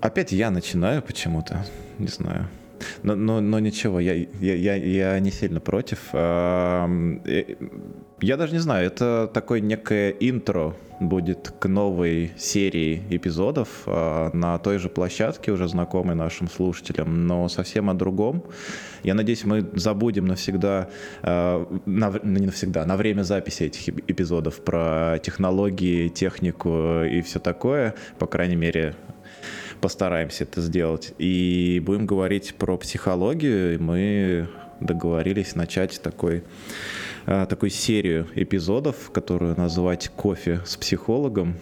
Опять я начинаю почему-то, не знаю. Но, но, но ничего, я, я, я, я не сильно против. Э, я даже не знаю, это такое некое интро будет к новой серии эпизодов э, на той же площадке, уже знакомой нашим слушателям, но совсем о другом. Я надеюсь, мы забудем навсегда, э, на, ну, не навсегда, на время записи этих эпизодов про технологии, технику и все такое, по крайней мере, постараемся это сделать. И будем говорить про психологию. Мы договорились начать такой, а, такую серию эпизодов, которую называть «Кофе с психологом»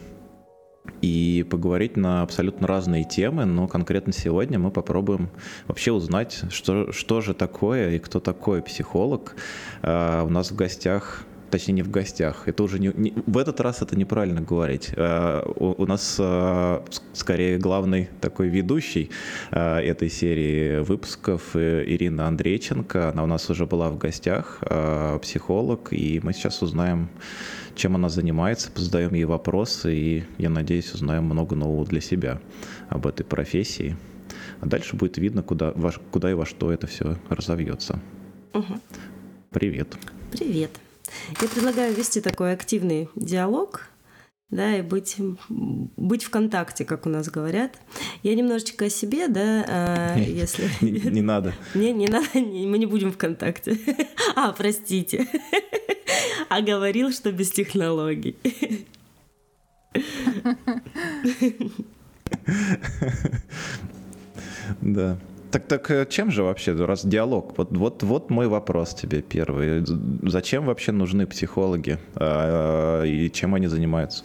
и поговорить на абсолютно разные темы, но конкретно сегодня мы попробуем вообще узнать, что, что же такое и кто такой психолог. А, у нас в гостях точнее не в гостях. Это уже не, не в этот раз это неправильно говорить. Uh, у, у нас uh, скорее главный такой ведущий uh, этой серии выпусков Ирина Андрейченко. Она у нас уже была в гостях, психолог, и мы сейчас узнаем, чем она занимается, задаем ей вопросы, и я надеюсь, узнаем много нового для себя об этой профессии. А дальше будет видно, куда, куда и во что это все разовьется. Угу. Привет. Привет. Я предлагаю вести такой активный диалог, да, и быть, быть в контакте, как у нас говорят. Я немножечко о себе, да, а, если... Не, не надо. Не, не надо, не, мы не будем в контакте. А, простите. А говорил, что без технологий. Да. Так, так э, чем же вообще, раз диалог? Вот, вот, вот мой вопрос тебе первый. Зачем вообще нужны психологи а, и чем они занимаются?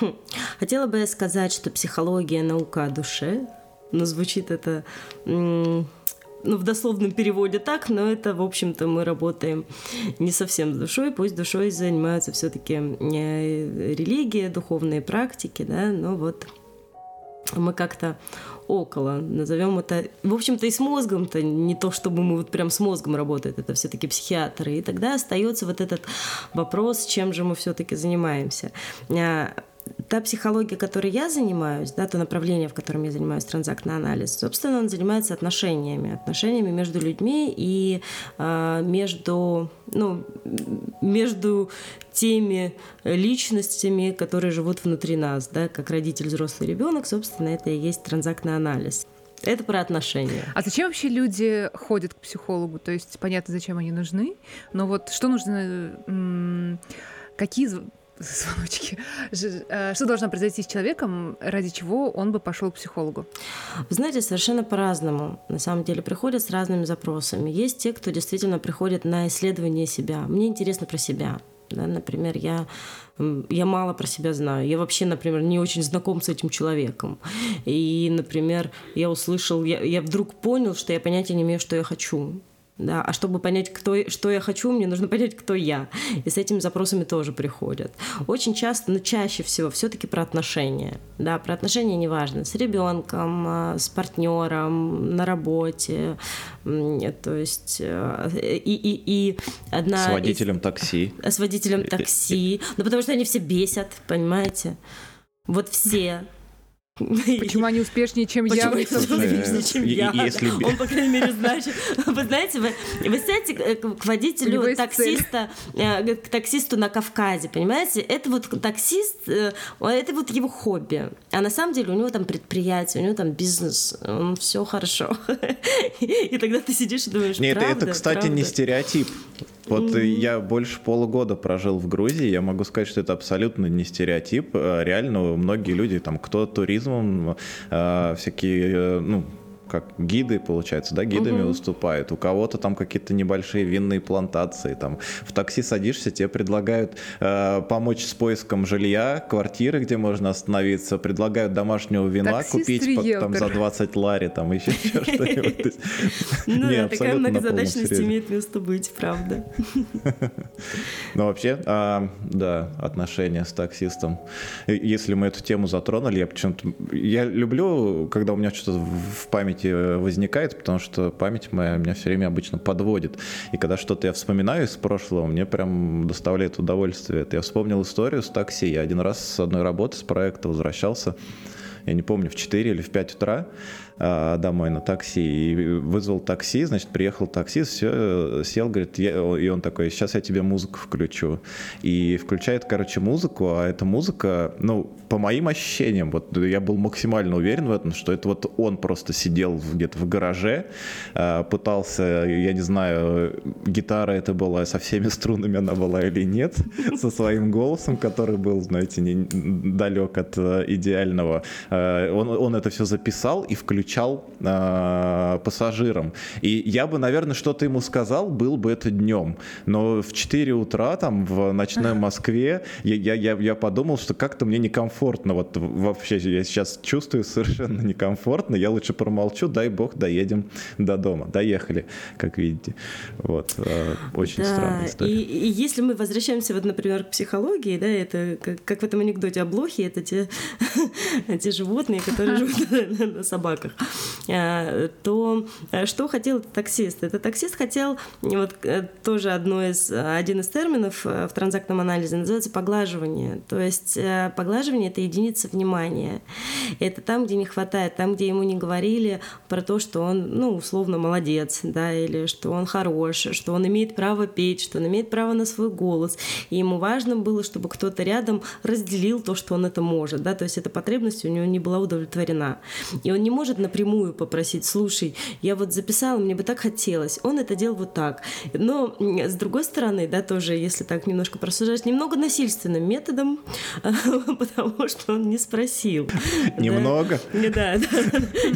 Хм. Хотела бы я сказать, что психология наука о душе, но звучит это ну, в дословном переводе так, но это, в общем-то, мы работаем не совсем с душой, пусть душой занимаются все-таки э, религия, духовные практики, да, но вот мы как-то около, назовем это, в общем-то и с мозгом-то, не то чтобы мы вот прям с мозгом работаем, это все-таки психиатры, и тогда остается вот этот вопрос, чем же мы все-таки занимаемся. Та психология, которой я занимаюсь, да, то направление, в котором я занимаюсь, транзактный анализ, собственно, он занимается отношениями, отношениями между людьми и э, между, ну, между теми личностями, которые живут внутри нас, да, как родитель, взрослый ребенок, собственно, это и есть транзактный анализ. Это про отношения. А зачем вообще люди ходят к психологу? То есть понятно, зачем они нужны, но вот что нужно, какие звоночки. Э, что должно произойти с человеком, ради чего он бы пошел к психологу? Вы знаете, совершенно по-разному. На самом деле приходят с разными запросами. Есть те, кто действительно приходит на исследование себя. Мне интересно про себя. Да, например, я, я мало про себя знаю. Я вообще, например, не очень знаком с этим человеком. И, например, я услышал, я, я вдруг понял, что я понятия не имею, что я хочу. Да, а чтобы понять, кто, что я хочу, мне нужно понять, кто я. И с этими запросами тоже приходят. Очень часто, но чаще всего все-таки про отношения. Да, про отношения неважно, с ребенком, а, с партнером, на работе. То есть э, и, и, и одна... С водителем из... такси. С водителем такси. Ну, потому что они все бесят, понимаете? Вот все. Почему они успешнее, чем я? Успешнее, чем я? Если... Он, по крайней мере, знает. Вы знаете, вы, вы сядете к водителю таксиста, э, к таксисту на Кавказе, понимаете? Это вот таксист, э, это вот его хобби. А на самом деле у него там предприятие, у него там бизнес, все хорошо. И тогда ты сидишь и думаешь, Нет, это, кстати, не стереотип. Вот mm-hmm. я больше полугода прожил в Грузии, я могу сказать, что это абсолютно не стереотип. Э, реально многие люди, там, кто туризмом, э, всякие, э, ну, как гиды, получается, да, гидами угу. выступают. У кого-то там какие-то небольшие винные плантации. Там в такси садишься, тебе предлагают э, помочь с поиском жилья, квартиры, где можно остановиться, предлагают домашнего вина Таксист купить по, там, за 20 лари, там еще что-нибудь. Ну такая многозадачность имеет место быть, правда. Ну вообще, а, да, отношения с таксистом. Если мы эту тему затронули, я почему-то... Я люблю, когда у меня что-то в памяти памяти э, возникает, потому что память моя меня все время обычно подводит. И когда что-то я вспоминаю из прошлого, мне прям доставляет удовольствие. Это я вспомнил историю с такси. Я один раз с одной работы, с проекта возвращался я не помню, в 4 или в 5 утра домой на такси. И вызвал такси, значит, приехал таксист, все, сел, говорит, я, и он такой, сейчас я тебе музыку включу. И включает, короче, музыку, а эта музыка, ну, по моим ощущениям, вот я был максимально уверен в этом, что это вот он просто сидел где-то в гараже, а, пытался, я не знаю, гитара это была со всеми струнами она была или нет, со своим голосом, который был, знаете, не, далек от э, идеального. Он, он это все записал и включил кричал э, пассажирам. И я бы, наверное, что-то ему сказал, был бы это днем. Но в 4 утра там в ночной Москве я, я, я подумал, что как-то мне некомфортно. Вот вообще я сейчас чувствую совершенно некомфортно. Я лучше промолчу, дай бог, доедем до дома. Доехали, как видите. Вот. Э, очень да, странная история. И, и если мы возвращаемся, вот, например, к психологии, да, это как, как в этом анекдоте о блохе, это те, те животные, которые живут на собаках. Э, то э, что хотел этот таксист? Этот таксист хотел, вот э, тоже одно из, один из терминов в транзактном анализе называется поглаживание. То есть поглаживание — это единица внимания. Это там, где не хватает, там, где ему не говорили про то, что он, ну, условно, молодец, да, или что он хорош, что он имеет право петь, что он имеет право на свой голос. И ему важно было, чтобы кто-то рядом разделил то, что он это может, да, то есть эта потребность у него не была удовлетворена. И он не может, напрямую попросить, слушай, я вот записала, мне бы так хотелось. Он это делал вот так. Но с другой стороны, да, тоже, если так немножко просуждать, немного насильственным методом, потому что он не спросил. Немного? Да, да.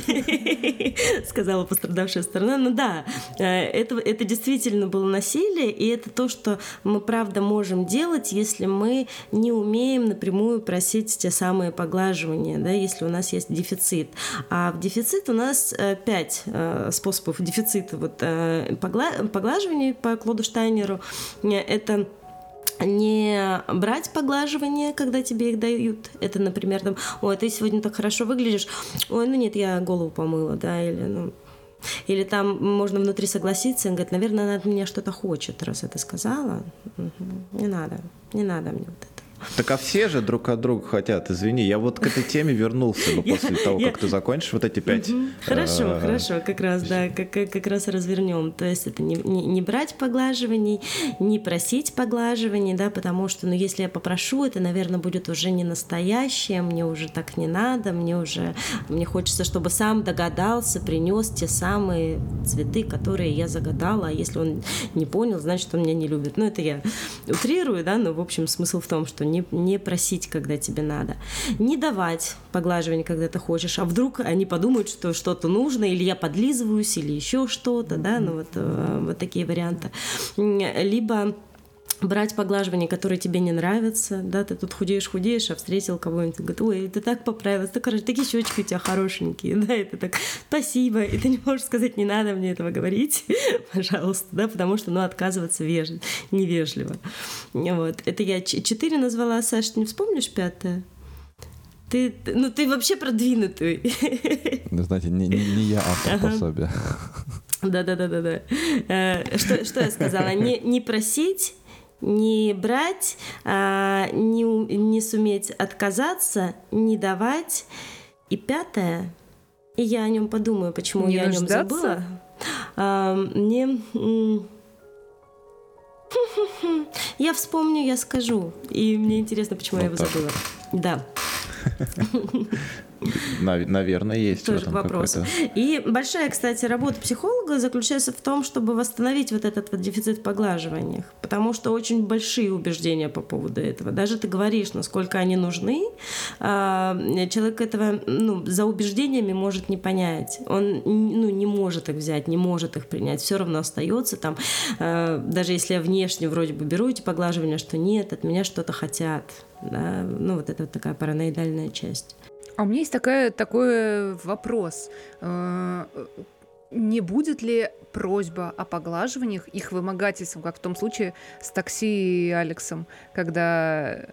Сказала пострадавшая сторона. Ну да, э, это, это действительно было насилие, и это то, что мы правда можем делать, если мы не умеем напрямую просить те самые поглаживания, да, если у нас есть дефицит. А в дефицит дефицит у нас э, пять э, способов дефицита вот, э, поглаживания по Клоду Штайнеру. Это не брать поглаживания, когда тебе их дают. Это, например, там, ой, ты сегодня так хорошо выглядишь. Ой, ну нет, я голову помыла, да, или, ну, или там можно внутри согласиться и говорит, наверное, она от меня что-то хочет, раз это сказала. Угу. Не надо, не надо мне вот это. Так а все же друг от друга хотят, извини. Я вот к этой теме вернулся бы после того, как ты закончишь вот эти пять. Хорошо, э, хорошо, как раз, да, как раз развернем. То есть это не брать поглаживаний, не просить поглаживаний, да, потому что, ну, если я попрошу, это, наверное, будет уже не настоящее, мне уже так не надо, мне уже, мне хочется, чтобы сам догадался, принес те самые цветы, которые я загадала, а если он не понял, значит, он меня не любит. Ну, это я утрирую, да, но, в общем, смысл в том, что не, не просить, когда тебе надо. Не давать поглаживание, когда ты хочешь. А вдруг они подумают, что что-то нужно, или я подлизываюсь, или еще что-то, да, ну вот, э, вот такие варианты. Либо брать поглаживания, которые тебе не нравятся, да, ты тут худеешь, худеешь, а встретил кого-нибудь, говорит, ой, ты так поправилась, ты, короче, такие щечки у тебя хорошенькие, да, это так, спасибо, и ты не можешь сказать, не надо мне этого говорить, пожалуйста, да, потому что, ну, отказываться веж... невежливо. Вот, это я четыре назвала, Саш, ты не вспомнишь пятое? Ты, ну, ты вообще продвинутый. Ну, знаете, не, не, не я автор ага. пособия. Да-да-да-да-да. Э, что, что я сказала? Не, не просить, не брать, а, не, не суметь отказаться, не давать. И пятое, и я о нем подумаю, почему не я нуждаться? о нем забыла. А, мне я вспомню, я скажу. И мне интересно, почему вот я его так. забыла. Да. Наверное, есть Тоже вопрос. И большая, кстати, работа психолога заключается в том, чтобы восстановить вот этот вот дефицит в поглаживаниях, потому что очень большие убеждения по поводу этого. Даже ты говоришь, насколько они нужны, а, человек этого ну, за убеждениями может не понять. Он ну, не может их взять, не может их принять. Все равно остается там, а, даже если я внешне вроде бы беру эти поглаживания, что нет, от меня что-то хотят. Да? Ну, вот это вот такая параноидальная часть. А у меня есть такая, такой вопрос. Э, не будет ли просьба о поглаживаниях их вымогательством, как в том случае с такси и Алексом, когда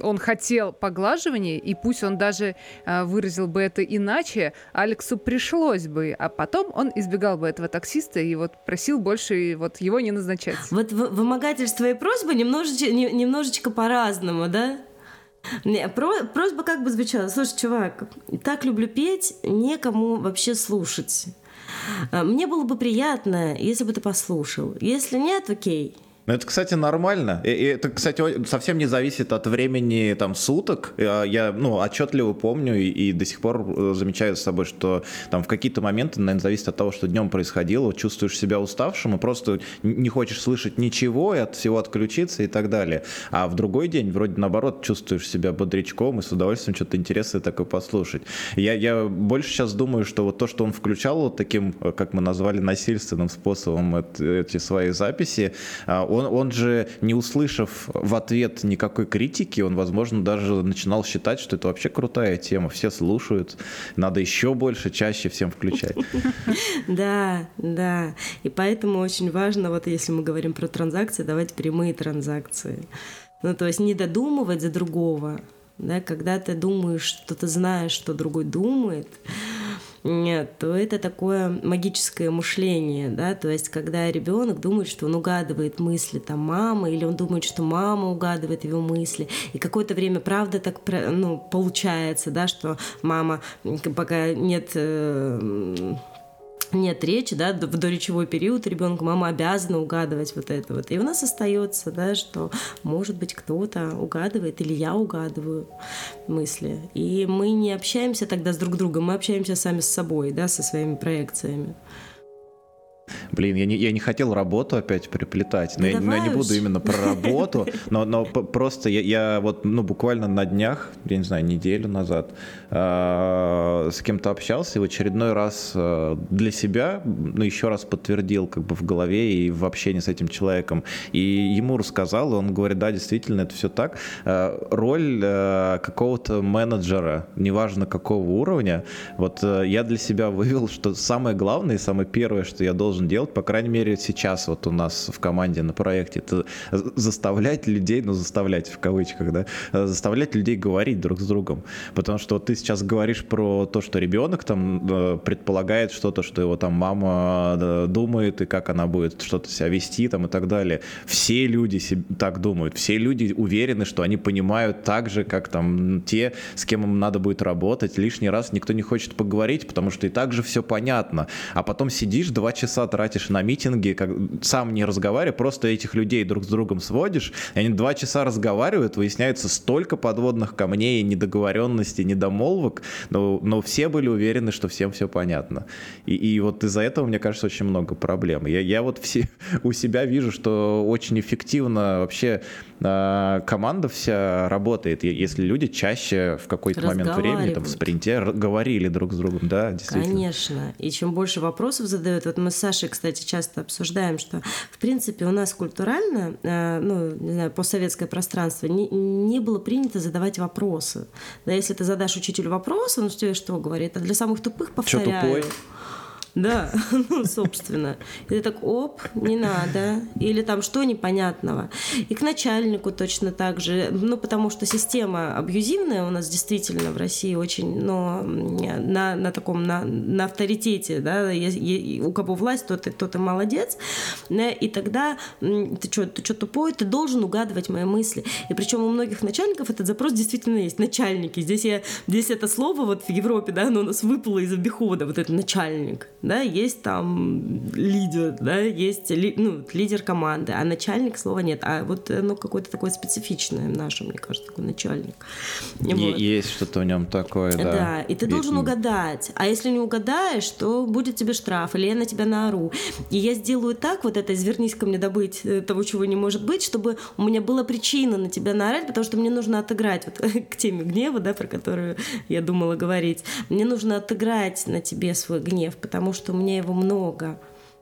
он хотел поглаживания, и пусть он даже э, выразил бы это иначе, Алексу пришлось бы, а потом он избегал бы этого таксиста и вот просил больше вот его не назначать. Вот вымогательство и просьба немножечко, немножечко по-разному, да? Не, про, просьба как бы звучала. Слушай, чувак, так люблю петь, некому вообще слушать. А, мне было бы приятно, если бы ты послушал. Если нет, окей. Ну, это, кстати, нормально. И это, кстати, совсем не зависит от времени там суток. Я, ну, отчетливо помню и, и до сих пор э, замечаю с собой, что там в какие-то моменты, наверное, зависит от того, что днем происходило, чувствуешь себя уставшим и просто не хочешь слышать ничего и от всего отключиться и так далее. А в другой день, вроде наоборот, чувствуешь себя бодрячком и с удовольствием что-то интересное такое послушать. Я, я больше сейчас думаю, что вот то, что он включал вот таким, э, как мы назвали, насильственным способом эти свои записи, а, он, он же, не услышав в ответ никакой критики, он, возможно, даже начинал считать, что это вообще крутая тема, все слушают, надо еще больше, чаще всем включать. Да, да. И поэтому очень важно, вот если мы говорим про транзакции, давать прямые транзакции. Ну, то есть не додумывать за другого, да, когда ты думаешь, что ты знаешь, что другой думает, то это такое магическое мышление, да, то есть когда ребенок думает, что он угадывает мысли там мамы, или он думает, что мама угадывает его мысли, и какое-то время правда так ну, получается, да, что мама, пока нет э, нет речи, да, в доречевой период ребенка мама обязана угадывать вот это вот. И у нас остается, да, что, может быть, кто-то угадывает, или я угадываю мысли. И мы не общаемся тогда с друг другом, мы общаемся сами с собой, да, со своими проекциями. Блин, я не, я не хотел работу опять приплетать, но, ну, я, но я не буду именно про работу, но, но просто я, я вот, ну, буквально на днях, я не знаю, неделю назад э, с кем-то общался и в очередной раз э, для себя, ну, еще раз подтвердил как бы в голове и в общении с этим человеком. И ему рассказал, и он говорит, да, действительно, это все так. Э, роль э, какого-то менеджера, неважно какого уровня, вот э, я для себя вывел, что самое главное и самое первое, что я должен делать, по крайней мере, сейчас вот у нас в команде на проекте, это заставлять людей, ну, заставлять в кавычках, да, заставлять людей говорить друг с другом. Потому что вот ты сейчас говоришь про то, что ребенок там э, предполагает что-то, что его там мама э, думает, и как она будет что-то себя вести там и так далее. Все люди так думают, все люди уверены, что они понимают так же, как там те, с кем им надо будет работать. Лишний раз никто не хочет поговорить, потому что и так же все понятно. А потом сидишь два часа тратишь на митинги, как, сам не разговаривая, просто этих людей друг с другом сводишь, и они два часа разговаривают, выясняется столько подводных камней, недоговоренностей, недомолвок, но, но все были уверены, что всем все понятно. И, и вот из-за этого, мне кажется, очень много проблем. Я, я вот все, у себя вижу, что очень эффективно вообще команда вся работает, если люди чаще в какой-то момент времени там, в спринте говорили друг с другом, да, действительно. Конечно. И чем больше вопросов задают, вот мы с Сашей, кстати, часто обсуждаем, что, в принципе, у нас культурально, э, ну, не знаю, постсоветское пространство, не, не было принято задавать вопросы. Да, если ты задашь учителю вопрос, он тебе что говорит? А для самых тупых повторяю. Что тупой? Да, ну, собственно. И ты так, оп, не надо. Или там что непонятного. И к начальнику точно так же. Ну, потому что система абьюзивная у нас действительно в России очень, но на, на таком, на, на авторитете, да, у кого власть, тот, тот и молодец. Да, и тогда ты что, ты что тупой, ты должен угадывать мои мысли. И причем у многих начальников этот запрос действительно есть. Начальники. Здесь, я, здесь это слово вот в Европе, да, оно у нас выпало из обихода, вот это начальник да, есть там лидер, да, есть ли, ну, лидер команды, а начальник слова нет. А вот ну, какое-то такое специфичное наше, мне кажется, такой начальник. Вот. Есть что-то в нем такое, да. Да, и ты должен угадать. А если не угадаешь, то будет тебе штраф, или я на тебя наору. И я сделаю так, вот это, извернись ко мне добыть э, того, чего не может быть, чтобы у меня была причина на тебя наорать, потому что мне нужно отыграть вот к теме гнева, да, про которую я думала говорить. Мне нужно отыграть на тебе свой гнев, потому что у меня его много.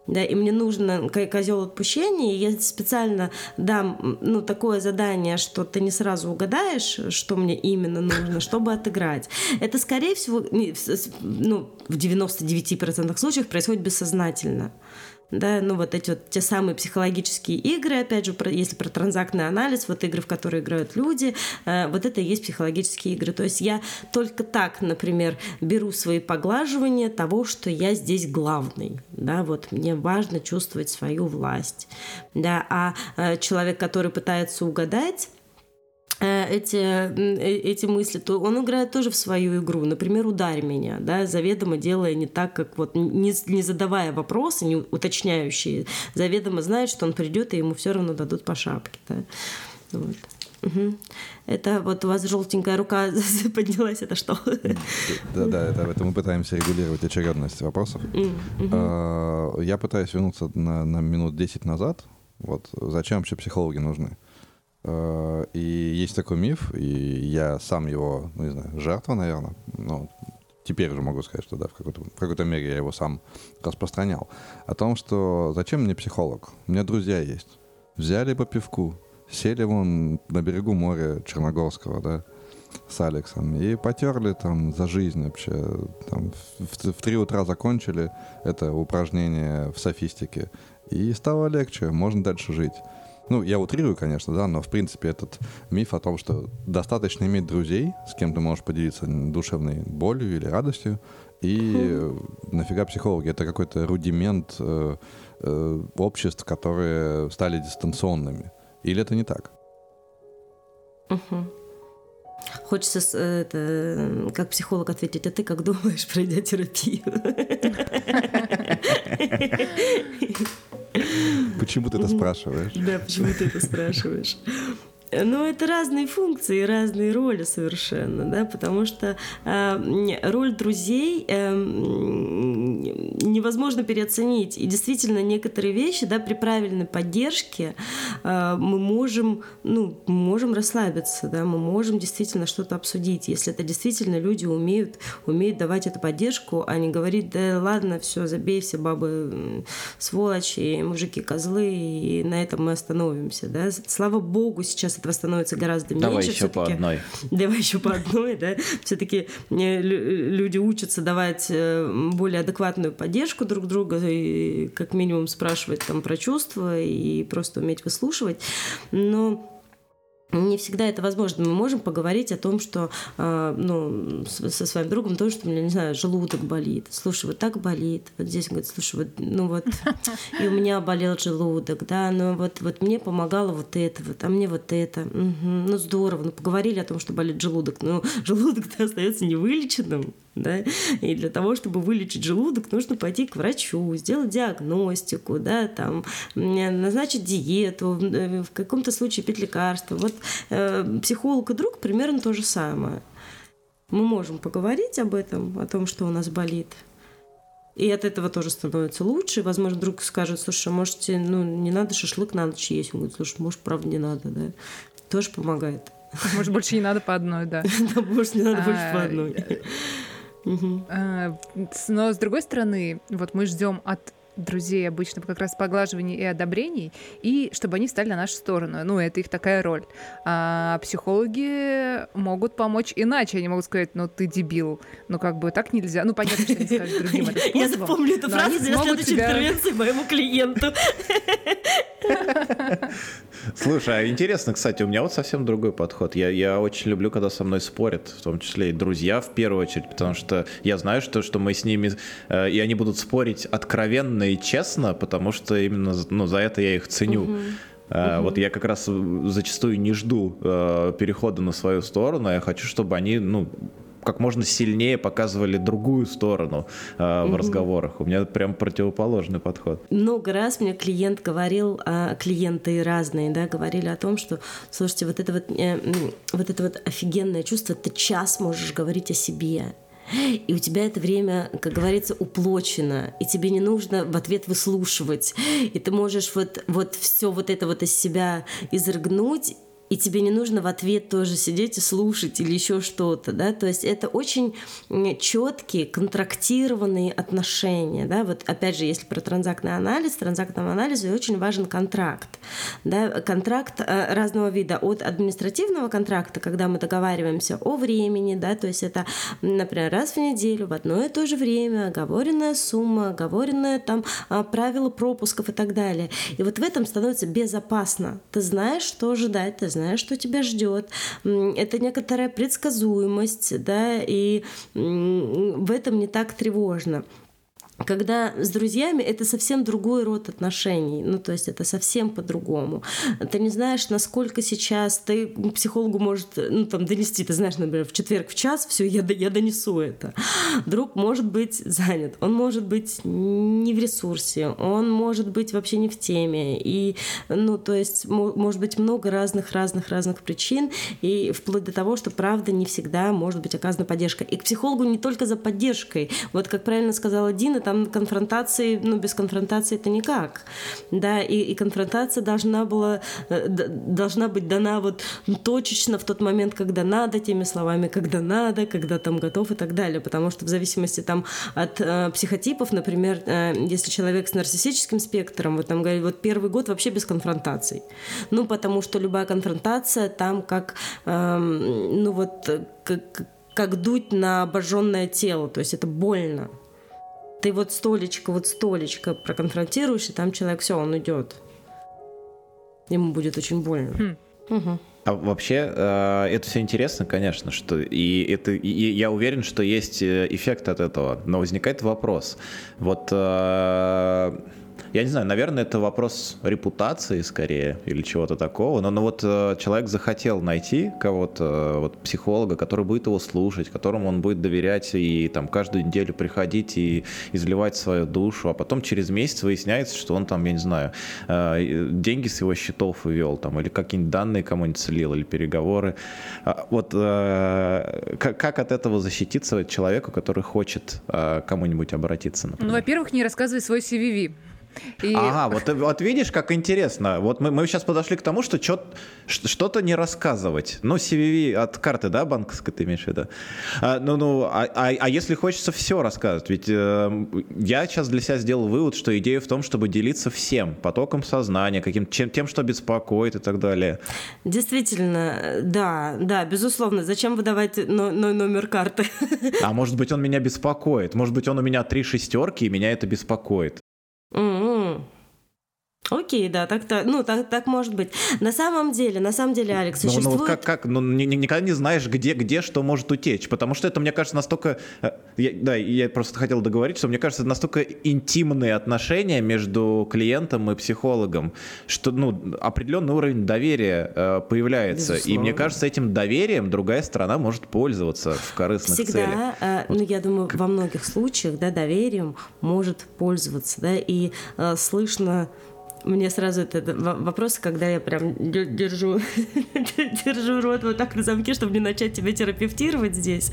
Да, и мне нужно козел отпущения, и я специально дам ну, такое задание, что ты не сразу угадаешь, что мне именно нужно, чтобы отыграть. Это, скорее всего, ну, в 99% случаев происходит бессознательно да, ну вот эти вот те самые психологические игры, опять же, про, если про транзактный анализ, вот игры, в которые играют люди, э, вот это и есть психологические игры. То есть я только так, например, беру свои поглаживания того, что я здесь главный, да, вот мне важно чувствовать свою власть, да, а э, человек, который пытается угадать, эти, э, эти мысли, то он играет тоже в свою игру. Например, ударь меня, да, заведомо делая не так, как вот, не, не задавая вопросы, не уточняющие, заведомо знает, что он придет, и ему все равно дадут по шапке, да. Вот. Угу. Это вот у вас желтенькая рука поднялась, это что? Да, да, это, это мы пытаемся регулировать очередность вопросов. Угу. Я пытаюсь вернуться на, на минут 10 назад. Вот зачем вообще психологи нужны? А, и есть такой миф, и я сам его, ну, не знаю, жертва, наверное, ну, теперь уже могу сказать, что да, в какой-то, в какой-то мере я его сам распространял, о том, что зачем мне психолог? У меня друзья есть. Взяли по пивку, сели вон на берегу моря Черногорского, да, с Алексом, и потерли там за жизнь вообще. Там в, в три утра закончили это упражнение в софистике, и стало легче, можно дальше жить. Ну, я утрирую, конечно, да, но в принципе этот миф о том, что достаточно иметь друзей, с кем ты можешь поделиться душевной болью или радостью, и mm. нафига психологи? Это какой-то рудимент э, э, обществ, которые стали дистанционными. Или это не так? Угу. Хочется это, как психолог ответить, а ты как думаешь, пройдя терапию? Почему ты это спрашиваешь? Да, почему ты это спрашиваешь? Ну, это разные функции, разные роли совершенно, да, потому что э, роль друзей э, невозможно переоценить. И действительно, некоторые вещи, да, при правильной поддержке э, мы можем, ну, можем расслабиться, да, мы можем действительно что-то обсудить, если это действительно люди умеют, умеют давать эту поддержку, а не говорить, да ладно, все, забей, все бабы сволочи, мужики козлы, и на этом мы остановимся, да. Слава богу, сейчас этого становится гораздо меньше. Давай еще по одной. Давай еще по одной, да. Все-таки э, люди учатся давать э, более адекватную поддержку друг друга и как минимум спрашивать там про чувства и просто уметь выслушивать. Но не всегда это возможно. Мы можем поговорить о том, что э, ну, со своим другом, то, что не знаю, желудок болит. Слушай, вот так болит. Вот здесь он говорит, слушай, вот, ну вот, и у меня болел желудок, да, но вот, вот мне помогало вот это, вот, а мне вот это. Угу, ну здорово, ну поговорили о том, что болит желудок, но желудок-то остается невылеченным да, и для того, чтобы вылечить желудок, нужно пойти к врачу, сделать диагностику, да, там, назначить диету, в каком-то случае пить лекарства. Вот э, психолог и друг примерно то же самое. Мы можем поговорить об этом, о том, что у нас болит, и от этого тоже становится лучше. Возможно, друг скажет, слушай, а можете, ну, не надо шашлык на ночь есть. Он говорит, слушай, может, правда, не надо, да. Тоже помогает. Может, больше не надо по одной, да. Да, может, не надо больше по одной. А, но с другой стороны, вот мы ждем от друзей обычно как раз поглаживаний и одобрений, и чтобы они стали на нашу сторону. Ну, это их такая роль. А психологи могут помочь иначе. Они могут сказать, ну, ты дебил. Ну, как бы так нельзя. Ну, понятно, что они скажут другим это Я запомню эту фразу для следующей интервенции моему клиенту. Слушай, а интересно, кстати, у меня вот совсем другой подход. Я, я очень люблю, когда со мной спорят, в том числе и друзья в первую очередь, потому что я знаю, что, что мы с ними, э, и они будут спорить откровенно и честно, потому что именно ну, за это я их ценю. Угу. Uh, угу. Вот я как раз зачастую не жду uh, перехода на свою сторону, а я хочу, чтобы они, ну, как можно сильнее показывали другую сторону э, в разговорах. У меня прям противоположный подход. Много раз мне клиент говорил, а, клиенты разные, да, говорили о том, что, слушайте, вот это вот, э, вот это вот офигенное чувство, ты час можешь говорить о себе, и у тебя это время, как говорится, уплочено, и тебе не нужно в ответ выслушивать, и ты можешь вот, вот все вот это вот из себя изрыгнуть и тебе не нужно в ответ тоже сидеть и слушать или еще что-то, да, то есть это очень четкие, контрактированные отношения, да, вот опять же, если про транзактный анализ, в транзактном анализе очень важен контракт, да, контракт э, разного вида, от административного контракта, когда мы договариваемся о времени, да, то есть это, например, раз в неделю в одно и то же время, оговоренная сумма, оговоренное там а, правила пропусков и так далее, и вот в этом становится безопасно, ты знаешь, что ожидать, ты знаешь, знаешь, что тебя ждет. Это некоторая предсказуемость, да, и в этом не так тревожно. Когда с друзьями это совсем другой род отношений, ну то есть это совсем по-другому. Ты не знаешь, насколько сейчас ты психологу может ну, там, донести, ты знаешь, например, в четверг в час, все, я, я донесу это. Друг может быть занят, он может быть не в ресурсе, он может быть вообще не в теме, и, ну то есть может быть много разных-разных-разных причин, и вплоть до того, что правда не всегда может быть оказана поддержка. И к психологу не только за поддержкой. Вот как правильно сказала Дина, там конфронтации, ну, без конфронтации это никак, да, и, и конфронтация должна была, э, должна быть дана вот точечно в тот момент, когда надо, теми словами, когда надо, когда там готов и так далее, потому что в зависимости там от э, психотипов, например, э, если человек с нарциссическим спектром, вот там говорит, вот первый год вообще без конфронтаций, ну, потому что любая конфронтация там как, э, ну, вот, как, как дуть на обожженное тело, то есть это больно ты вот столечко, вот столечко проконфронтируешь, и там человек, все, он уйдет. Ему будет очень больно. Хм. Угу. А вообще, э, это все интересно, конечно, что и это, и я уверен, что есть э, эффект от этого, но возникает вопрос. Вот э, я не знаю, наверное, это вопрос репутации скорее или чего-то такого. Но, но вот э, человек захотел найти кого-то, э, вот психолога, который будет его слушать, которому он будет доверять и там каждую неделю приходить и изливать свою душу, а потом через месяц выясняется, что он там, я не знаю, э, деньги с его счетов вывел там или какие-нибудь данные кому-нибудь слил или переговоры. А вот как, как от этого защититься человеку, который хочет кому-нибудь обратиться? Например? Ну, во-первых, не рассказывай свой CVV. И... Ага, вот, вот видишь, как интересно. Вот мы, мы сейчас подошли к тому, что что-то не рассказывать. Ну, CVV от карты, да, банковской ты имеешь в виду? А, ну, ну, а, а, а если хочется все рассказывать? Ведь э, я сейчас для себя сделал вывод, что идея в том, чтобы делиться всем, потоком сознания, каким чем, тем, что беспокоит и так далее. Действительно, да, да, безусловно. Зачем выдавать но, но, номер карты? А может быть, он меня беспокоит. Может быть, он у меня три шестерки, и меня это беспокоит. 嗯嗯。Окей, да, так-то, ну, так, так может быть. На самом деле, на самом деле, Алекс, существует... Ну, ну как, как, ну, никогда не знаешь, где, где что может утечь, потому что это, мне кажется, настолько... Э, я, да, я просто хотел договорить, что мне кажется, это настолько интимные отношения между клиентом и психологом, что, ну, определенный уровень доверия э, появляется, Безусловно. и мне кажется, этим доверием другая сторона может пользоваться в корыстных Всегда, целях. Всегда, э, ну, я думаю, во многих случаях, да, доверием может пользоваться, да, и э, слышно мне сразу это вопрос, когда я прям держу, держу рот вот так на замке, чтобы не начать тебя терапевтировать здесь.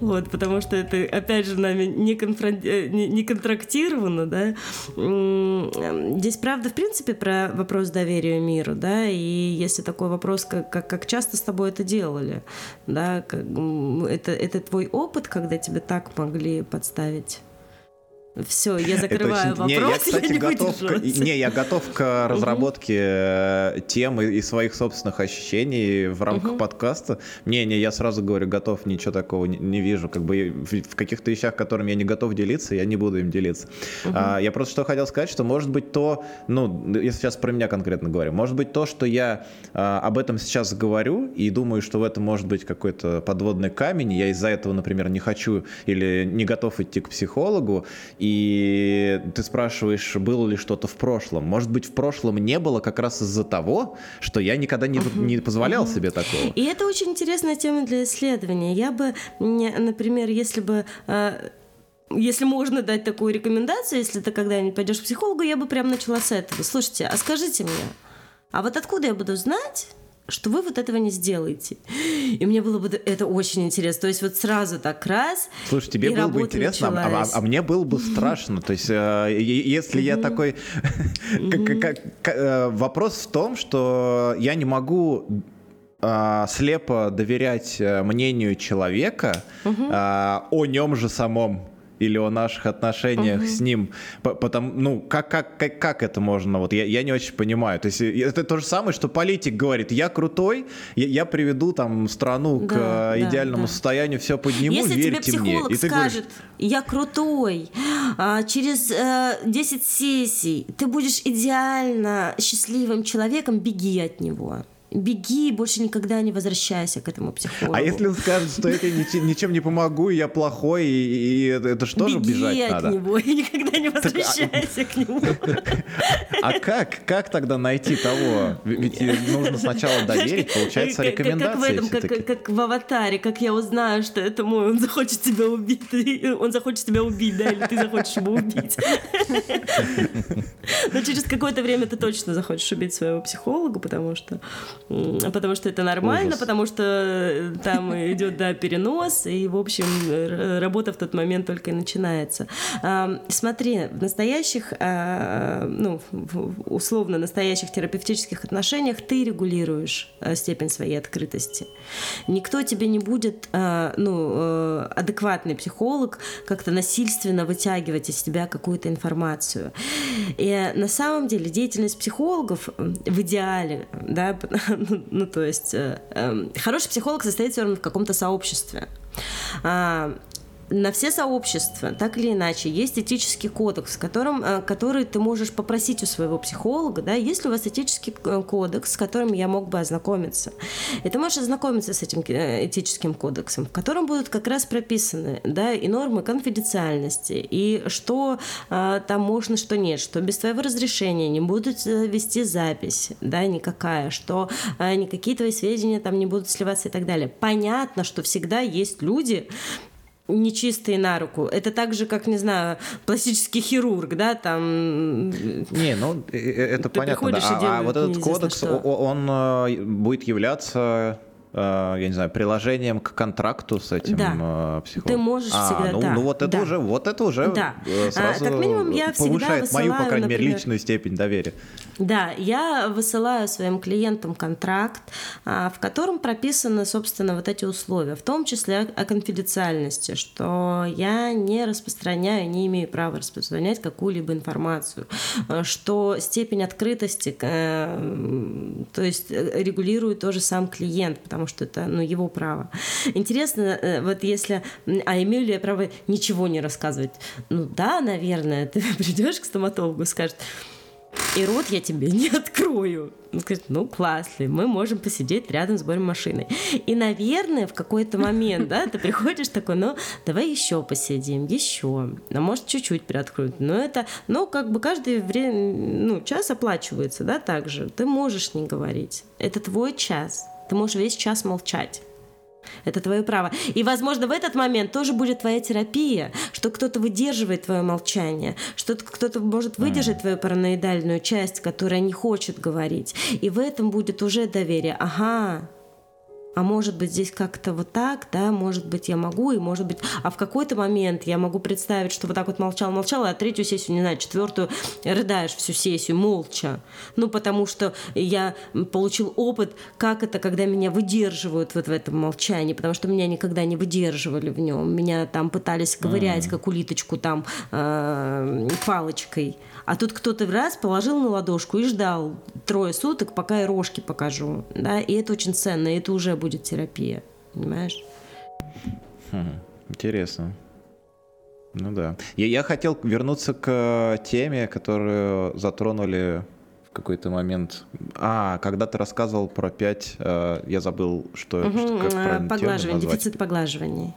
Вот, потому что это, опять же, нами не, конфрон... Э, не, не контрактировано, да. Здесь, правда, в принципе, про вопрос доверия миру, да, и если такой вопрос, как, как, часто с тобой это делали, да, это, это твой опыт, когда тебе так могли подставить? Все, я закрываю очень... вопрос. Не, я, кстати, я не готов к... Не, я готов к разработке э, тем и, своих собственных ощущений в рамках подкаста. Не, не, я сразу говорю, готов, ничего такого не, не вижу. Как бы в каких-то вещах, которыми я не готов делиться, я не буду им делиться. А, я просто что хотел сказать, что может быть то, ну, если сейчас про меня конкретно говорю, может быть то, что я а, об этом сейчас говорю и думаю, что в этом может быть какой-то подводный камень, я из-за этого, например, не хочу или не готов идти к психологу, и ты спрашиваешь, было ли что-то в прошлом. Может быть, в прошлом не было как раз из-за того, что я никогда не, uh-huh. не позволял uh-huh. себе такого. И это очень интересная тема для исследования. Я бы, например, если бы а, если можно дать такую рекомендацию, если ты когда-нибудь пойдешь к психологу, я бы прям начала с этого. Слушайте, а скажите мне, а вот откуда я буду знать, что вы вот этого не сделаете. И мне было бы это очень интересно. То есть вот сразу так раз. Слушай, тебе было бы интересно, а, а, а мне было бы страшно. То есть э, если я такой... Э, вопрос в том, что я не могу э, слепо доверять мнению человека о нем же самом или о наших отношениях угу. с ним. Потому, ну, как, как, как, как это можно? Вот я, я не очень понимаю. То есть э, это то же самое, что политик говорит, я крутой, я, я приведу там страну да, к да, идеальному да. состоянию, все подниму, Если верьте тебе психолог мне. И скажет, говоришь, я крутой, а, через э, 10 сессий ты будешь идеально счастливым человеком, беги от него. Беги и больше никогда не возвращайся к этому психологу. А если он скажет, что я тебе ничем не помогу, и я плохой, и, и это что же бежать Беги надо? от него и никогда не возвращайся к нему. А как, как тогда найти того? Ведь нужно сначала доверить, получается, рекомендации. Как в аватаре, как я узнаю, что это мой, он захочет тебя убить, он захочет тебя убить, да, или ты захочешь его убить. Но через какое-то время ты точно захочешь убить своего психолога, потому что, потому что это нормально, Ужас. потому что там идет, да, перенос, и, в общем, работа в тот момент только и начинается. Смотри, в настоящих, а, ну, условно настоящих терапевтических отношениях ты регулируешь а, степень своей открытости. Никто тебе не будет, а, ну, э, адекватный психолог как-то насильственно вытягивать из тебя какую-то информацию. И на самом деле деятельность психологов в идеале, да, ну, то есть э, эм, хороший психолог состоит все равно в каком-то сообществе на все сообщества, так или иначе, есть этический кодекс, которым, э, который ты можешь попросить у своего психолога, да, есть ли у вас этический э, кодекс, с которым я мог бы ознакомиться. И ты можешь ознакомиться с этим э, этическим кодексом, в котором будут как раз прописаны, да, и нормы конфиденциальности, и что а, там можно, что нет, что без твоего разрешения не будут вести запись, да, никакая, что а, никакие твои сведения там не будут сливаться и так далее. Понятно, что всегда есть люди, нечистые на руку. Это так же, как, не знаю, пластический хирург, да, там... Не, ну, э, э, это понятно, да. А, а вот этот кодекс, что. он э, будет являться Э, я не знаю, приложением к контракту с этим да. Э, психологом. Ты можешь а, всегда, ну, да. ну вот это да. уже, вот это уже да. Э, сразу а, как минимум я повышает высылаю, мою, по крайней например, мере, личную степень доверия. Да, я высылаю своим клиентам контракт, а, в котором прописаны, собственно, вот эти условия, в том числе о конфиденциальности, что я не распространяю, не имею права распространять какую-либо информацию, что степень открытости, то есть регулирует тоже сам клиент, потому потому что это ну, его право. Интересно, э, вот если... А имею ли я право ничего не рассказывать? Ну да, наверное. Ты придешь к стоматологу и скажешь, и рот я тебе не открою. Он скажет, ну классно, мы можем посидеть рядом с машиной. И, наверное, в какой-то момент, да, ты приходишь такой, ну, давай еще посидим, еще. А может, чуть-чуть приоткроют. Но это, ну, как бы каждый время, ну, час оплачивается, да, также. Ты можешь не говорить. Это твой час. Ты можешь весь час молчать. Это твое право. И, возможно, в этот момент тоже будет твоя терапия, что кто-то выдерживает твое молчание, что кто-то может выдержать твою параноидальную часть, которая не хочет говорить. И в этом будет уже доверие. Ага, а может быть здесь как-то вот так, да, может быть я могу, и может быть, а в какой-то момент я могу представить, что вот так вот молчал, молчал, а третью сессию, не знаю, четвертую рыдаешь всю сессию молча, ну потому что я получил опыт, как это, когда меня выдерживают вот в этом молчании, потому что меня никогда не выдерживали в нем, меня там пытались ковырять, mm-hmm. как улиточку там э, палочкой, а тут кто-то раз положил на ладошку и ждал трое суток, пока я рожки покажу. Да? И это очень ценно, и это уже будет терапия. Понимаешь? Хм, интересно. Ну да. Я, я хотел вернуться к теме, которую затронули в какой-то момент. А, когда ты рассказывал про пять, э, я забыл, что, угу, что как правильно Поглаживание, дефицит поглаживания.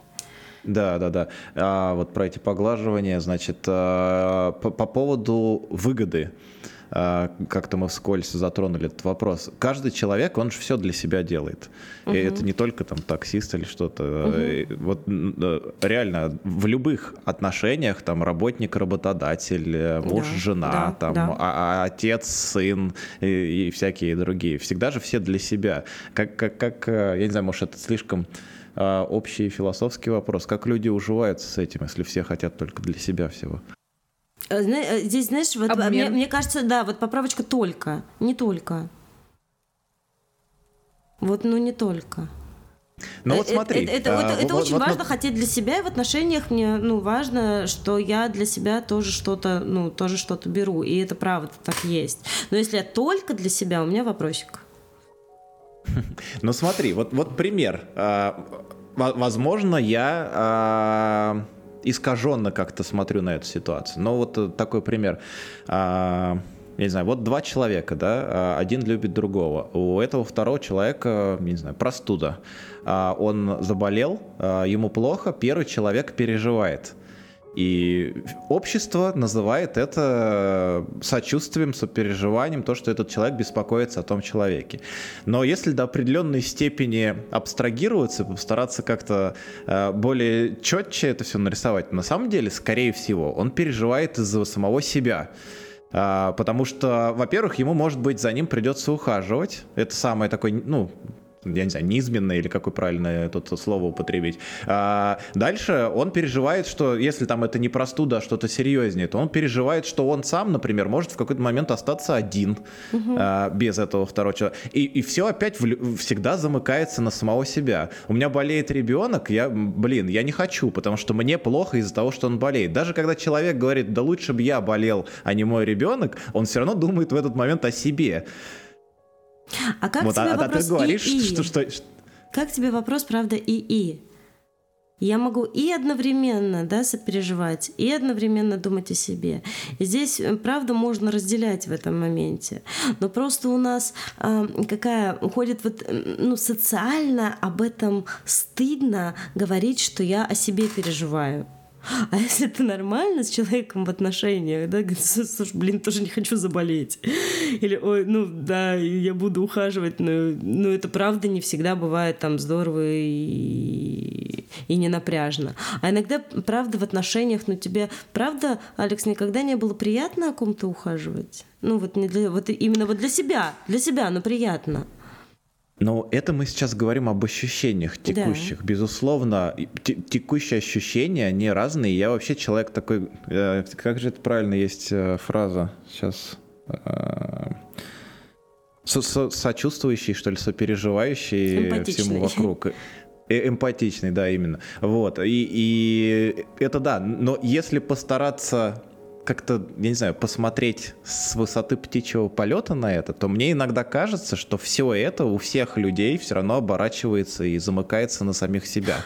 Да, да, да. А вот про эти поглаживания, значит, а, по, по поводу выгоды а, как-то мы вскользь затронули этот вопрос. Каждый человек, он же все для себя делает. Угу. И это не только там таксист или что-то. Угу. Вот реально в любых отношениях там работник, работодатель, э, муж, да, жена, да, там да. А, отец, сын и, и всякие другие. Всегда же все для себя. Как, как, как, э, я не знаю, может это слишком а, общий философский вопрос. Как люди уживаются с этим, если все хотят только для себя всего? Э, э, здесь, знаешь, вот, мне, мне кажется, да, вот поправочка только, не только. Вот, ну не только. Ну вот э, смотри. Это, это, это, это вот, очень вот, важно вот... хотеть для себя, и в отношениях мне ну, важно, что я для себя тоже что-то, ну, тоже что-то беру. И это правда так есть. Но если я только для себя, у меня вопросик. Ну смотри, вот, вот пример. А, возможно, я а, искаженно как-то смотрю на эту ситуацию. Но вот такой пример. А, я не знаю, вот два человека, да, а, один любит другого. У этого второго человека, не знаю, простуда. А, он заболел, ему плохо, первый человек переживает. И общество называет это сочувствием, сопереживанием, то, что этот человек беспокоится о том человеке. Но если до определенной степени абстрагироваться, постараться как-то э, более четче это все нарисовать, на самом деле, скорее всего, он переживает из-за самого себя. А, потому что, во-первых, ему, может быть, за ним придется ухаживать. Это самое такое, ну, я не знаю, низменное или какое правильное тут слово употребить. А дальше он переживает, что если там это не простуда, а что-то серьезнее, то он переживает, что он сам, например, может в какой-то момент остаться один угу. а, без этого второго человека. И, и все опять в, всегда замыкается на самого себя. У меня болеет ребенок, я, блин, я не хочу, потому что мне плохо из-за того, что он болеет. Даже когда человек говорит, да лучше бы я болел, а не мой ребенок, он все равно думает в этот момент о себе. А как вот, тебе а, вопрос а ты говоришь, и, что, что, что... Как тебе вопрос, правда, и и? Я могу и одновременно да, сопереживать, и одновременно думать о себе. И здесь, э, правда, можно разделять в этом моменте. Но просто у нас э, какая уходит вот, ну, социально об этом стыдно говорить, что я о себе переживаю. А если ты нормально с человеком в отношениях, да, слушай, блин, тоже не хочу заболеть. Или, ой, ну да, я буду ухаживать, но, но это правда не всегда бывает там здорово и, и не напряжно. А иногда, правда, в отношениях, ну тебе, правда, Алекс, никогда не было приятно о ком-то ухаживать? Ну вот, не для, вот именно вот для себя, для себя, но приятно. Но это мы сейчас говорим об ощущениях текущих. Да. Безусловно, текущие ощущения, они разные. Я вообще человек такой... Э, как же это правильно есть э, фраза? Сейчас... Э, со -со Сочувствующий, что ли, сопереживающий всему вокруг. Эмпатичный, да, именно. Вот. И, и это да. Но если постараться как-то, я не знаю, посмотреть с высоты птичьего полета на это, то мне иногда кажется, что все это у всех людей все равно оборачивается и замыкается на самих себя.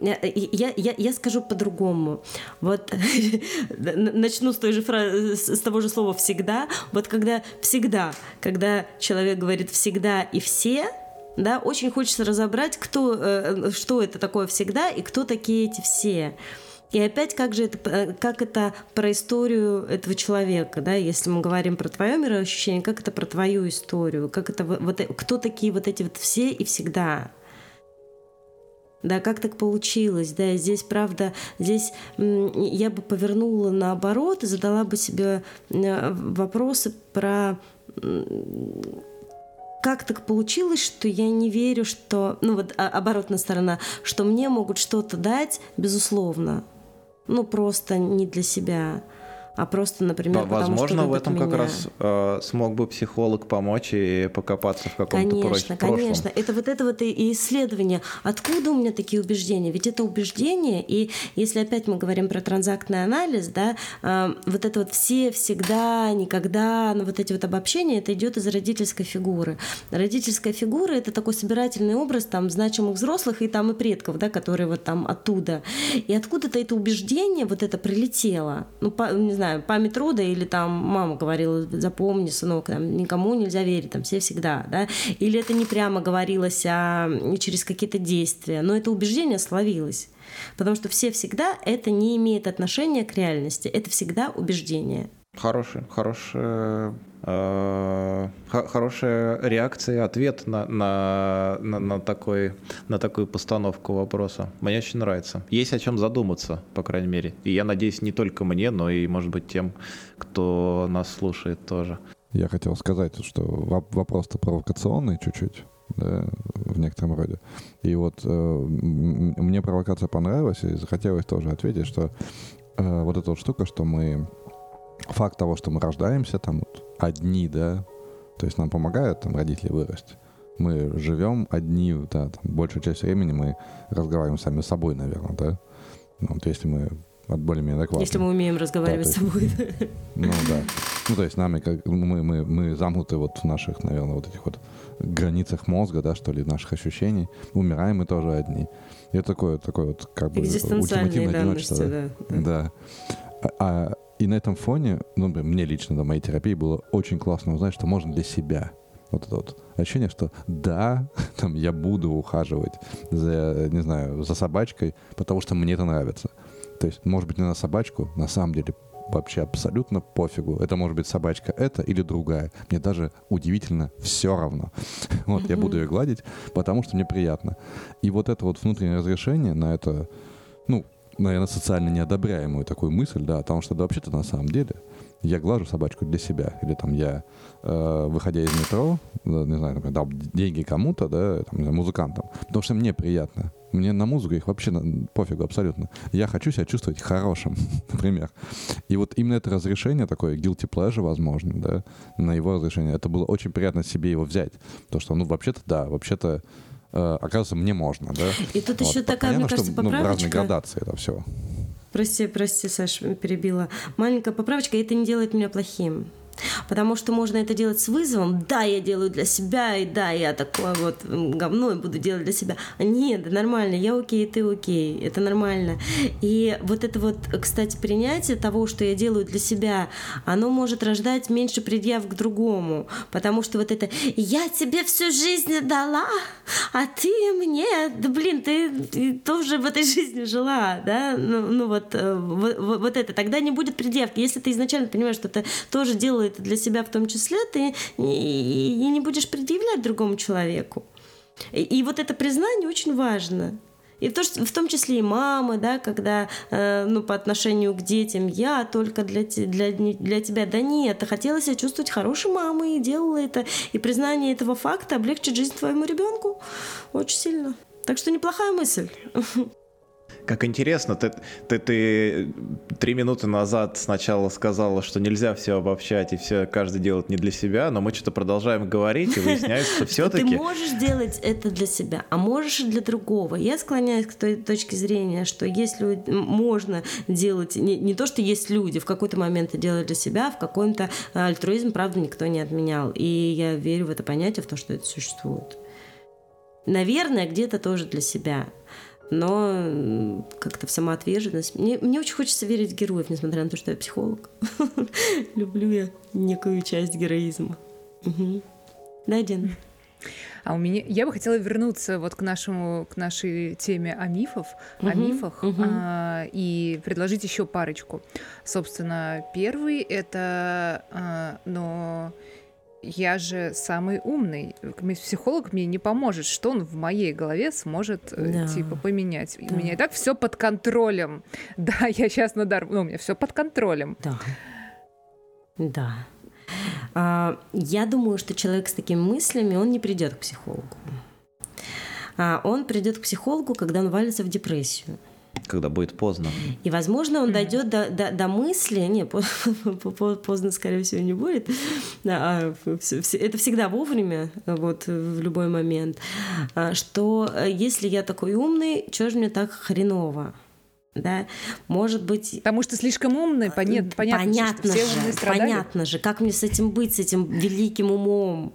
Я, я, я скажу по-другому. Вот начну с той же фразы, с того же слова всегда. Вот когда всегда, когда человек говорит всегда и все, да, очень хочется разобрать, кто, э, что это такое всегда и кто такие эти все. И опять, как же это, э, как это про историю этого человека, да, если мы говорим про твое мироощущение, как это про твою историю, как это вот, э, кто такие вот эти вот все и всегда. Да, как так получилось? Да, здесь, правда, здесь я бы повернула наоборот и задала бы себе э, вопросы про как так получилось, что я не верю, что, ну вот а, оборотная сторона, что мне могут что-то дать, безусловно, ну просто не для себя а просто, например, Возможно, потому что в этом меня. как раз э, смог бы психолог помочь и покопаться в каком-то Конечно, прошлом. конечно. Это вот это вот и исследование. Откуда у меня такие убеждения? Ведь это убеждения, и если опять мы говорим про транзактный анализ, да, э, вот это вот все, всегда, никогда, ну вот эти вот обобщения, это идет из родительской фигуры. Родительская фигура — это такой собирательный образ там значимых взрослых и там и предков, да, которые вот там оттуда. И откуда-то это убеждение вот это прилетело. Ну, по, не знаю, знаю, память рода или там мама говорила, запомни, сынок, там, никому нельзя верить, там все всегда, да, или это не прямо говорилось, а через какие-то действия, но это убеждение словилось. Потому что все всегда это не имеет отношения к реальности, это всегда убеждение. Хороший, хороший Э, хорошая реакция, ответ на, на, на, на, такой, на такую постановку вопроса. Мне очень нравится. Есть о чем задуматься, по крайней мере. И я надеюсь, не только мне, но и, может быть, тем, кто нас слушает тоже. Я хотел сказать, что вопрос-то провокационный чуть-чуть. Да, в некотором роде. И вот э, мне провокация понравилась, и захотелось тоже ответить, что э, вот эта вот штука, что мы факт того, что мы рождаемся там вот, одни, да, то есть нам помогают там родители вырасти. Мы живем одни, да, там, большую часть времени мы разговариваем сами с собой, наверное, да. Ну, вот если мы от более-менее адекватны. Если мы умеем разговаривать да, с собой. Ну да. Ну то есть нами как мы, мы, мы замкнуты вот в наших, наверное, вот этих вот границах мозга, да, что ли, наших ощущений. Умираем мы тоже одни. И это такое, такое вот как бы ультимативное одиночество. Да. да. А, а И на этом фоне, ну, мне лично на моей терапии было очень классно узнать, что можно для себя. Вот это вот ощущение, что да, там, я буду ухаживать за, не знаю, за собачкой, потому что мне это нравится. То есть, может быть, не на собачку, на самом деле вообще абсолютно пофигу. Это может быть собачка эта или другая. Мне даже удивительно все равно. Вот, я буду ее гладить, потому что мне приятно. И вот это вот внутреннее разрешение на это, ну, наверное, социально неодобряемую такую мысль, да, потому что да, вообще-то на самом деле я глажу собачку для себя, или там я, э, выходя из метро, не знаю, например, дал деньги кому-то, да, там, музыкантам, потому что мне приятно. Мне на музыку их вообще пофигу абсолютно. Я хочу себя чувствовать хорошим, например. И вот именно это разрешение, такое guilty pleasure, возможно, да, на его разрешение, это было очень приятно себе его взять. То, что, ну, вообще-то, да, вообще-то, оказывается, мне можно, да. И тут вот. еще такая, Понятно, мне кажется, что, поправочка. Ну, разные градации это все. Прости, прости, Саш, перебила. Маленькая поправочка, это не делает меня плохим. Потому что можно это делать с вызовом. Да, я делаю для себя, и да, я такое вот говно буду делать для себя. А нет, нормально, я окей, ты окей, это нормально. И вот это вот, кстати, принятие того, что я делаю для себя, оно может рождать меньше предъяв к другому. Потому что вот это «я тебе всю жизнь дала, а ты мне...» Да блин, ты, ты тоже в этой жизни жила, да? Ну, ну вот, э, вот, вот это. Тогда не будет предъявки. Если ты изначально понимаешь, что ты тоже делаешь это для себя в том числе, ты и не будешь предъявлять другому человеку. И, и вот это признание очень важно. И в, то, в том числе и мамы, да, когда э, ну, по отношению к детям я только для, для, для тебя. Да нет, ты хотела себя чувствовать хорошей мамой и делала это. И признание этого факта облегчит жизнь твоему ребенку очень сильно. Так что неплохая мысль. Как интересно, ты, ты, ты три минуты назад сначала сказала, что нельзя все обобщать и все каждый делает не для себя, но мы что-то продолжаем говорить и выясняется, что все-таки... Ты можешь делать это для себя, а можешь и для другого. Я склоняюсь к той точке зрения, что если можно делать, не, не то, что есть люди, в какой-то момент это делать для себя, в каком-то альтруизм, правда, никто не отменял. И я верю в это понятие, в то, что это существует. Наверное, где-то тоже для себя но как-то в самоотверженность. Мне, мне очень хочется верить в героев, несмотря на то, что я психолог. Люблю я некую часть героизма. Угу. Да, Дин? А у меня я бы хотела вернуться вот к нашему к нашей теме о мифах, uh о мифах uh а, и предложить еще парочку. Собственно, первый это, а, но я же самый умный. Психолог мне не поможет. Что он в моей голове сможет э, да. типа поменять? Да. У меня и так все под контролем. Да, я сейчас на дар, ну, у меня все под контролем. Да. Да. А, я думаю, что человек с такими мыслями, он не придет к психологу. А, он придет к психологу, когда он валится в депрессию когда будет поздно. И, возможно, он дойдет до, до, до мысли, не, поздно, скорее всего, не будет, а, это всегда вовремя, вот, в любой момент, а, что э, если я такой умный, что же мне так хреново? Да, может быть... Потому что слишком умный, понят, понятно, понятно же, все понятно же, как мне с этим быть, с этим великим умом?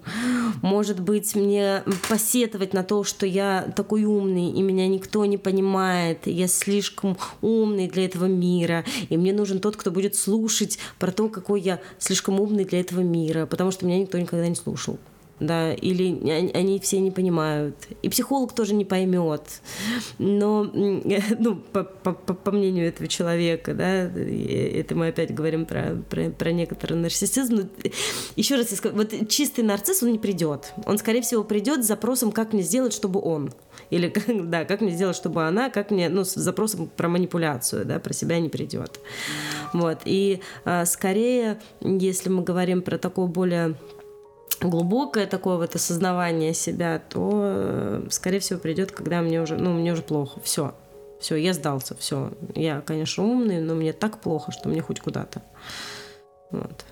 Может быть, мне посетовать на то, что я такой умный, и меня никто не понимает, я слишком умный для этого мира, и мне нужен тот, кто будет слушать про то, какой я слишком умный для этого мира, потому что меня никто никогда не слушал да, или они все не понимают. И психолог тоже не поймет. Но, ну, по, по, по мнению этого человека, да, это мы опять говорим про, про, про некоторый нарциссизм. Но, еще раз я скажу, вот чистый нарцисс, он не придет. Он, скорее всего, придет с запросом, как мне сделать, чтобы он. Или, да, как мне сделать, чтобы она, как мне, ну, с запросом про манипуляцию, да, про себя не придет. Вот. И а, скорее, если мы говорим про такое более глубокое такое вот осознавание себя, то, э, скорее всего, придет, когда мне уже, ну, мне уже плохо, все, все, я сдался, все. Я, конечно, умный, но мне так плохо, что мне хоть куда-то. Вот.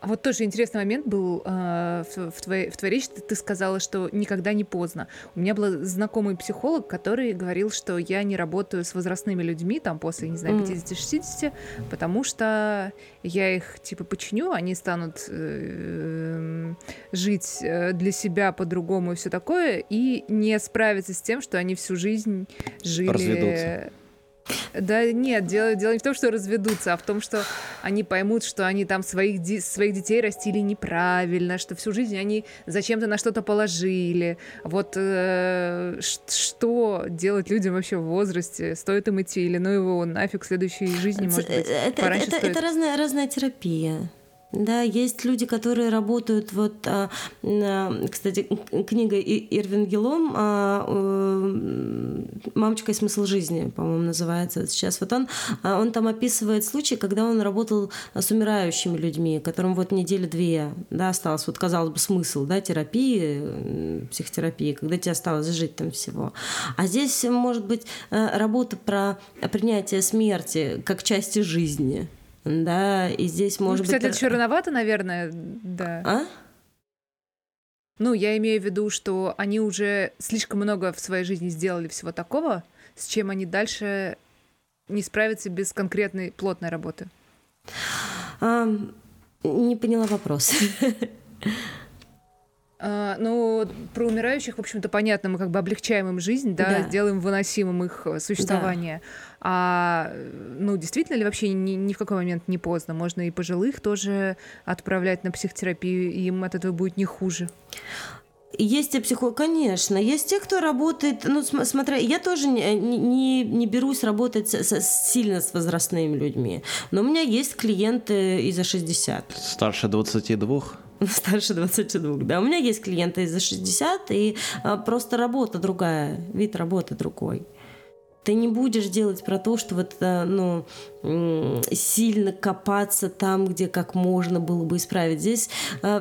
А вот тоже интересный момент был э, в, в, твоей, в твоей речи. Ты, ты сказала, что никогда не поздно. У меня был знакомый психолог, который говорил, что я не работаю с возрастными людьми, там, после, не знаю, 50-60, потому что я их, типа, починю, они станут э, жить э, для себя по-другому и все такое, и не справиться с тем, что они всю жизнь жили... Разведутся Да нет, дело, дело не в том, что разведутся, а в том, что они поймут, что они там своих, ди- своих детей растили неправильно, что всю жизнь они зачем-то на что-то положили. Вот э, что делать людям вообще в возрасте? Стоит им идти или ну его нафиг в следующей жизни, может быть, это, пораньше это, стоит? это разная, разная терапия. Да, есть люди, которые работают, вот, а, а, кстати, книга Ирвин Гелом а, э, «Мамочка и смысл жизни», по-моему, называется сейчас. Вот он, он там описывает случаи, когда он работал с умирающими людьми, которым вот недели-две да, осталось, вот, казалось бы, смысл да, терапии, психотерапии, когда тебе осталось жить там всего. А здесь, может быть, э, работа про принятие смерти как части жизни. Да, и здесь может ну, 50 быть... лет еще рановато, наверное, да. А? Ну, я имею в виду, что они уже слишком много в своей жизни сделали всего такого, с чем они дальше не справятся без конкретной плотной работы. А, не поняла вопрос. А, ну, про умирающих, в общем-то, понятно, мы как бы облегчаем им жизнь, да, Да. делаем выносимым их э, существование. А, ну, действительно ли вообще ни, ни в какой момент не поздно? Можно и пожилых тоже отправлять на психотерапию, и им от этого будет не хуже. Есть и психолог, конечно. Есть те, кто работает, ну, см- смотря, я тоже не, не, не берусь работать с- с- сильно с возрастными людьми. Но у меня есть клиенты и за 60. Старше 22? Старше 22, да. У меня есть клиенты и за 60, и просто работа другая, вид работы другой. Ты не будешь делать про то, что вот, а, ну, сильно копаться там, где как можно было бы исправить. Здесь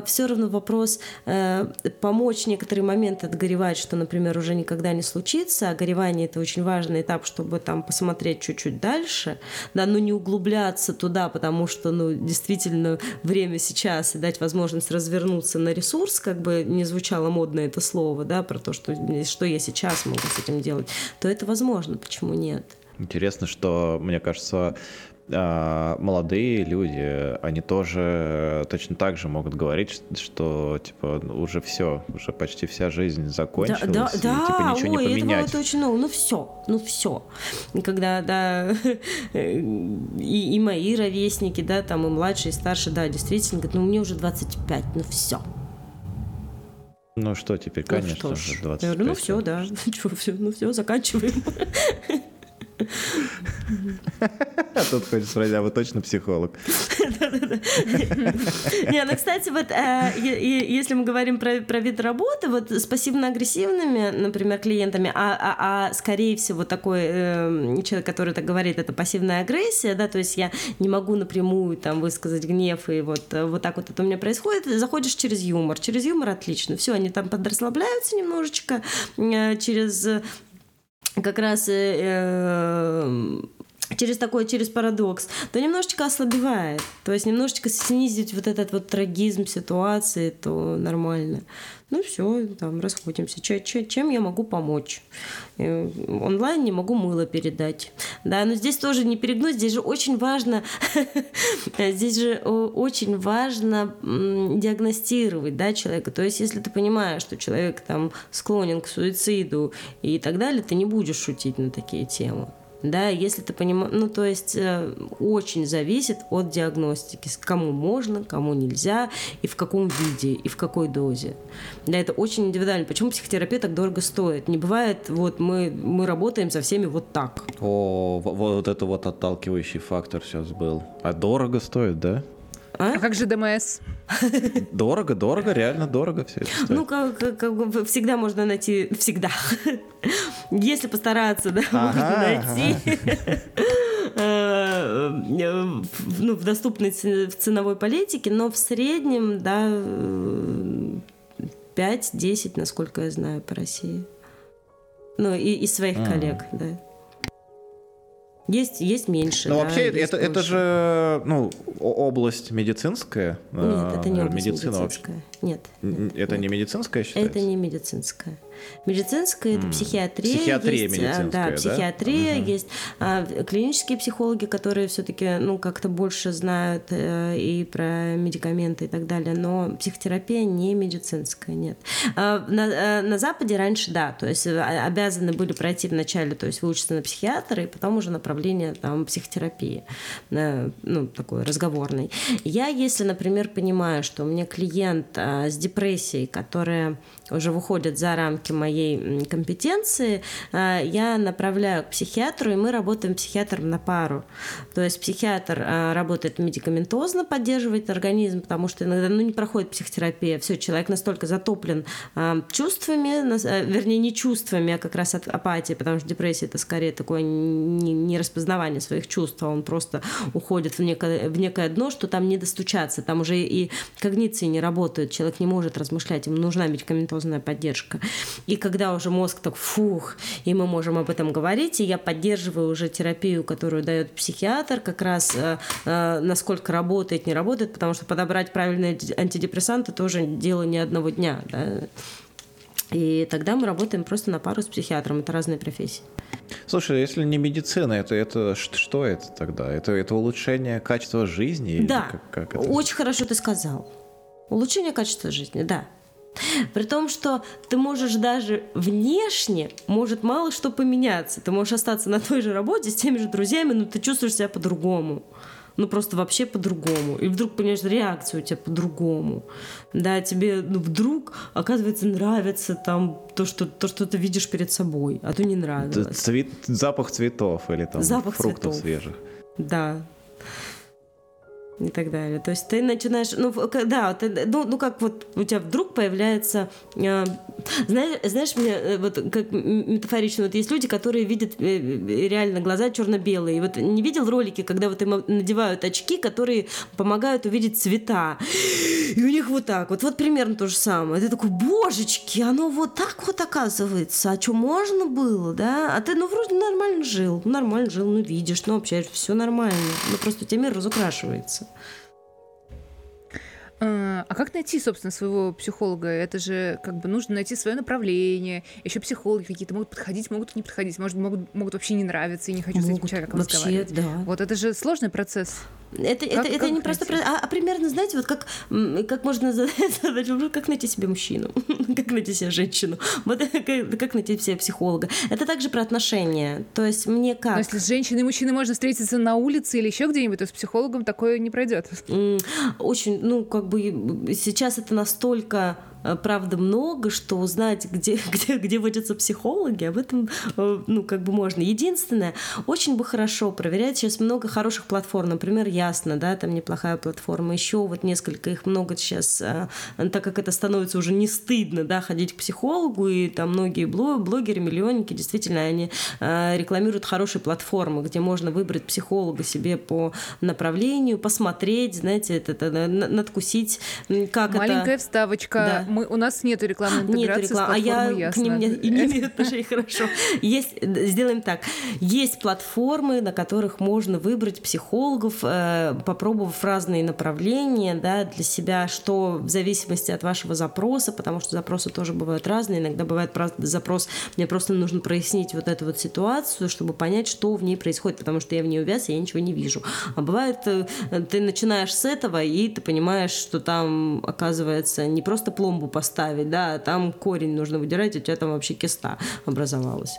все равно вопрос э, помочь некоторые моменты отгоревать, что, например, уже никогда не случится. А горевание это очень важный этап, чтобы там посмотреть чуть-чуть дальше, да, но не углубляться туда, потому что, ну, действительно, время сейчас и дать возможность развернуться на ресурс, как бы не звучало модно это слово, да, про то, что, что я сейчас могу с этим делать, то это возможно, почему нет? Интересно, что, мне кажется, а, молодые люди, они тоже точно так же могут говорить, что типа ну, уже все, уже почти вся жизнь закончилась, Да, и, да, типа да, ничего ой, не поменять. это очень много. Ну все, ну все. Когда, да, и, и мои ровесники, да, там и младшие, и старшие, да, действительно, говорят, ну мне уже 25, ну все. Ну что теперь, конечно ну, же, что ж. 25. Я говорю, ну все, да, ну все, заканчиваем. А тут хочется спросить, а вы точно психолог? Не, ну, кстати, вот э, если мы говорим про, вид работы, вот с пассивно-агрессивными, например, клиентами, а, а, а скорее всего такой э, человек, который так говорит, это пассивная агрессия, да, то есть я не могу напрямую там высказать гнев, и вот, э, вот так вот это у меня происходит, заходишь через юмор, через юмор отлично, все, они там подрасслабляются немножечко, э, через как раз э, э, через такой, через парадокс, то немножечко ослабевает. То есть немножечко снизить вот этот вот трагизм ситуации, то нормально. Ну все, там расходимся. Че- че- чем я могу помочь? Э, Онлайн не могу мыло передать. Да, но здесь тоже не перегнуть, здесь же очень важно, здесь же о, очень важно диагностировать, да, человека. То есть, если ты понимаешь, что человек там склонен к суициду и так далее, ты не будешь шутить на такие темы. Да, если ты понимаешь, ну то есть э, очень зависит от диагностики, кому можно, кому нельзя, и в каком виде, и в какой дозе. Да, это очень индивидуально. Почему психотерапия так дорого стоит? Не бывает, вот мы, мы работаем со всеми вот так. О, во- вот это вот отталкивающий фактор сейчас был. А дорого стоит, да? А? А как же ДМС? Дорого, дорого, реально дорого все это стоит. Ну, как, как- как бы всегда можно найти, всегда. Если постараться, да, можно найти. э, в- ну, в доступной в ценовой политике, но в среднем, да, э, 5-10, насколько я знаю, по России. Ну, и, и своих коллег, да. Есть, есть меньше. Ну, да, вообще, это, это больше. же ну, область медицинская. Нет, это не э, область медицина вообще. медицинская. Нет, Н- нет, Это нет. не медицинская считается? Это не медицинская. Медицинская это психиатрия. Психиатрия есть, медицинская, да? да? психиатрия, Мгм. есть а, клинические психологи, которые все-таки ну, как-то больше знают э, и про медикаменты и так далее, но психотерапия не медицинская, нет. А, на, э, на Западе раньше, да, то есть э, обязаны были пройти вначале, то есть выучиться на психиатра, и потом уже направление там психотерапии, э, ну, такой разговорный. Я, если, например, понимаю, что у меня клиент а, с депрессией, которая уже выходит за рамки моей м, компетенции, а, я направляю к психиатру, и мы работаем психиатром на пару. То есть психиатр а, работает медикаментозно, поддерживает организм, потому что иногда ну, не проходит психотерапия. Все, человек настолько затоплен а, чувствами, вернее, не чувствами, а как раз от апатии, потому что депрессия это скорее такое не распознавание своих чувств, а он просто уходит в некое, в некое дно, что там не достучаться, там уже и когниции не работают, человек не может размышлять, ему нужна медикаментозная поддержка. И когда уже мозг так фух, и мы можем об этом говорить, и я поддерживаю уже терапию, которую дает психиатр, как раз э, э, насколько работает, не работает, потому что подобрать правильные анти- антидепрессанты тоже дело не одного дня. да. И тогда мы работаем просто на пару с психиатром. Это разные профессии. Слушай, если не медицина, это, это что это тогда? Это, это улучшение качества жизни? Да, Как, как это? очень хорошо ты сказал. Улучшение качества жизни, да. При том, что ты можешь даже внешне, может мало что поменяться. Ты можешь остаться на той же работе с теми же друзьями, но ты чувствуешь себя по-другому. Ну, просто вообще по-другому. И вдруг понимаешь, реакция у тебя по-другому. Да, тебе ну, вдруг, оказывается, нравится там то что, то, что ты видишь перед собой, а то не нравилось. цвет- запах цветов или там Запах фруктов цветов. свежих. Да. И так далее. То есть ты начинаешь, ну, в- к- да, ты- ну, ну как вот у тебя вдруг появляется, э, знаешь, знаешь, мне э, вот как метафорично, вот есть люди, которые видят э, э, реально глаза черно-белые. Вот не видел ролики, когда вот им надевают очки, которые помогают увидеть цвета. И у них вот так вот, вот примерно то же самое. Ты такой, божечки, оно вот так вот оказывается. А что, можно было, да? А ты, ну, вроде нормально жил. Нормально жил, ну, видишь, ну, общаешься, все нормально. Ну, просто у тебя мир разукрашивается. А а как найти, собственно, своего психолога? Это же как бы нужно найти свое направление. Еще психологи какие-то могут подходить, могут не подходить, может, могут, могут вообще не нравиться и не хочу с этим Могут человеком вообще, разговаривать. да. Вот это же сложный процесс. Это, Как- это, это как не их просто... А, а примерно, знаете, вот как, как можно задать вопрос, как найти себе мужчину, как найти себе женщину, вот как, как найти себе психолога. Это также про отношения. То есть мне Но как... если с женщиной и мужчиной можно встретиться на улице или еще где-нибудь, то с психологом такое не пройдет. Очень, ну, как бы сейчас это настолько э, правда много, что узнать, где, где, где водятся психологи, об этом, э, ну, как бы можно. Единственное, очень бы хорошо проверять, сейчас много хороших платформ, например, Ясно, да, там неплохая платформа, еще вот несколько, их много сейчас, э, так как это становится уже не стыдно, да, ходить к психологу, и там многие бло- блогеры, миллионники, действительно, они э, рекламируют хорошие платформы, где можно выбрать психолога себе по направлению, посмотреть, знаете, это, это, на- на- надкусить, как Маленькая это... вставочка. Да. Мы, у нас нет рекламной Нет интеграции рекламы, с а я платформой к ним Ясно. не, и не имею отношения, хорошо. Есть, сделаем так, есть платформы, на которых можно выбрать психологов, э, попробовав разные направления, да, для себя, что в зависимости от вашего запроса, потому что запросы тоже бывают разные, иногда бывает про- запрос, мне просто нужно прояснить вот эту вот ситуацию, чтобы понять, что в ней происходит, потому что я в ней увяз, и я ничего не вижу. А бывает, э, ты начинаешь с этого, и ты понимаешь, что там, оказывается, не просто пломбу поставить, да, а там корень нужно выдирать, у тебя там вообще киста образовалась.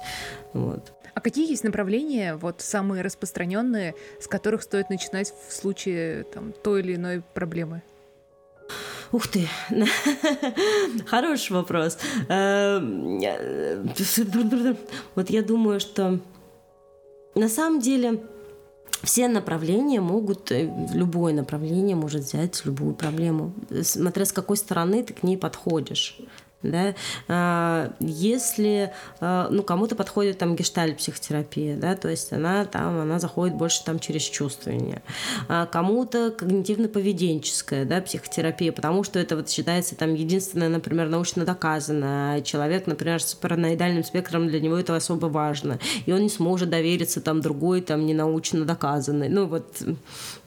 Вот. А какие есть направления, вот самые распространенные, с которых стоит начинать в случае там, той или иной проблемы? Ух ты, хороший вопрос. Эм, э, Вот я думаю, что на самом деле все направления могут, э, любое направление может взять любую проблему, смотря с какой стороны ты к ней подходишь. Да? А, Если а, ну, кому-то подходит там гештальт-психотерапия, да, то есть она там, она заходит больше там через чувствование. А Кому-то когнитивно-поведенческая да, психотерапия, потому что это вот считается там единственное, например, научно доказано. Человек, например, с параноидальным спектром, для него это особо важно. И он не сможет довериться там другой, там не научно доказанной. Ну вот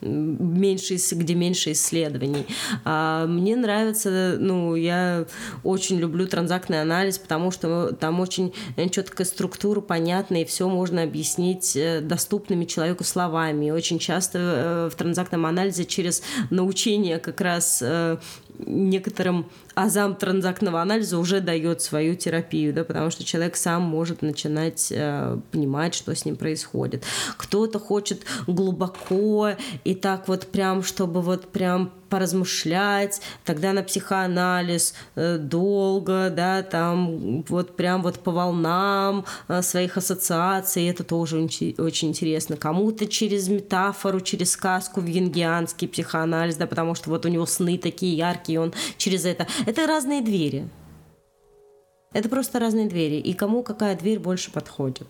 меньше, где меньше исследований. А мне нравится, ну, я очень люблю транзактный анализ, потому что там очень четкая структура, понятная, и все можно объяснить э, доступными человеку словами. И очень часто э, в транзактном анализе через научение как раз э, некоторым азам транзактного анализа уже дает свою терапию, да, потому что человек сам может начинать э, понимать, что с ним происходит. Кто-то хочет глубоко и так вот прям, чтобы вот прям поразмышлять, тогда на психоанализ э, долго, да, там вот прям вот по волнам э, своих ассоциаций, это тоже очень, интересно. Кому-то через метафору, через сказку в янгианский психоанализ, да, потому что вот у него сны такие яркие, он через это. Это разные двери. Это просто разные двери. И кому какая дверь больше подходит.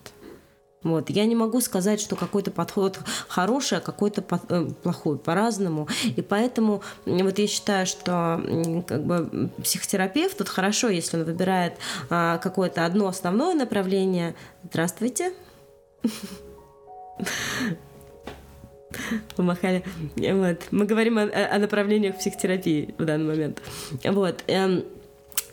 Вот. Я не могу сказать, что какой-то подход хороший, а какой-то э, плохой по-разному. И поэтому вот я считаю, что как бы, психотерапевт тут хорошо, если он выбирает а, какое-то одно основное направление. Здравствуйте. Помахали. Вот. Мы говорим о, о направлениях психотерапии в данный момент. Вот.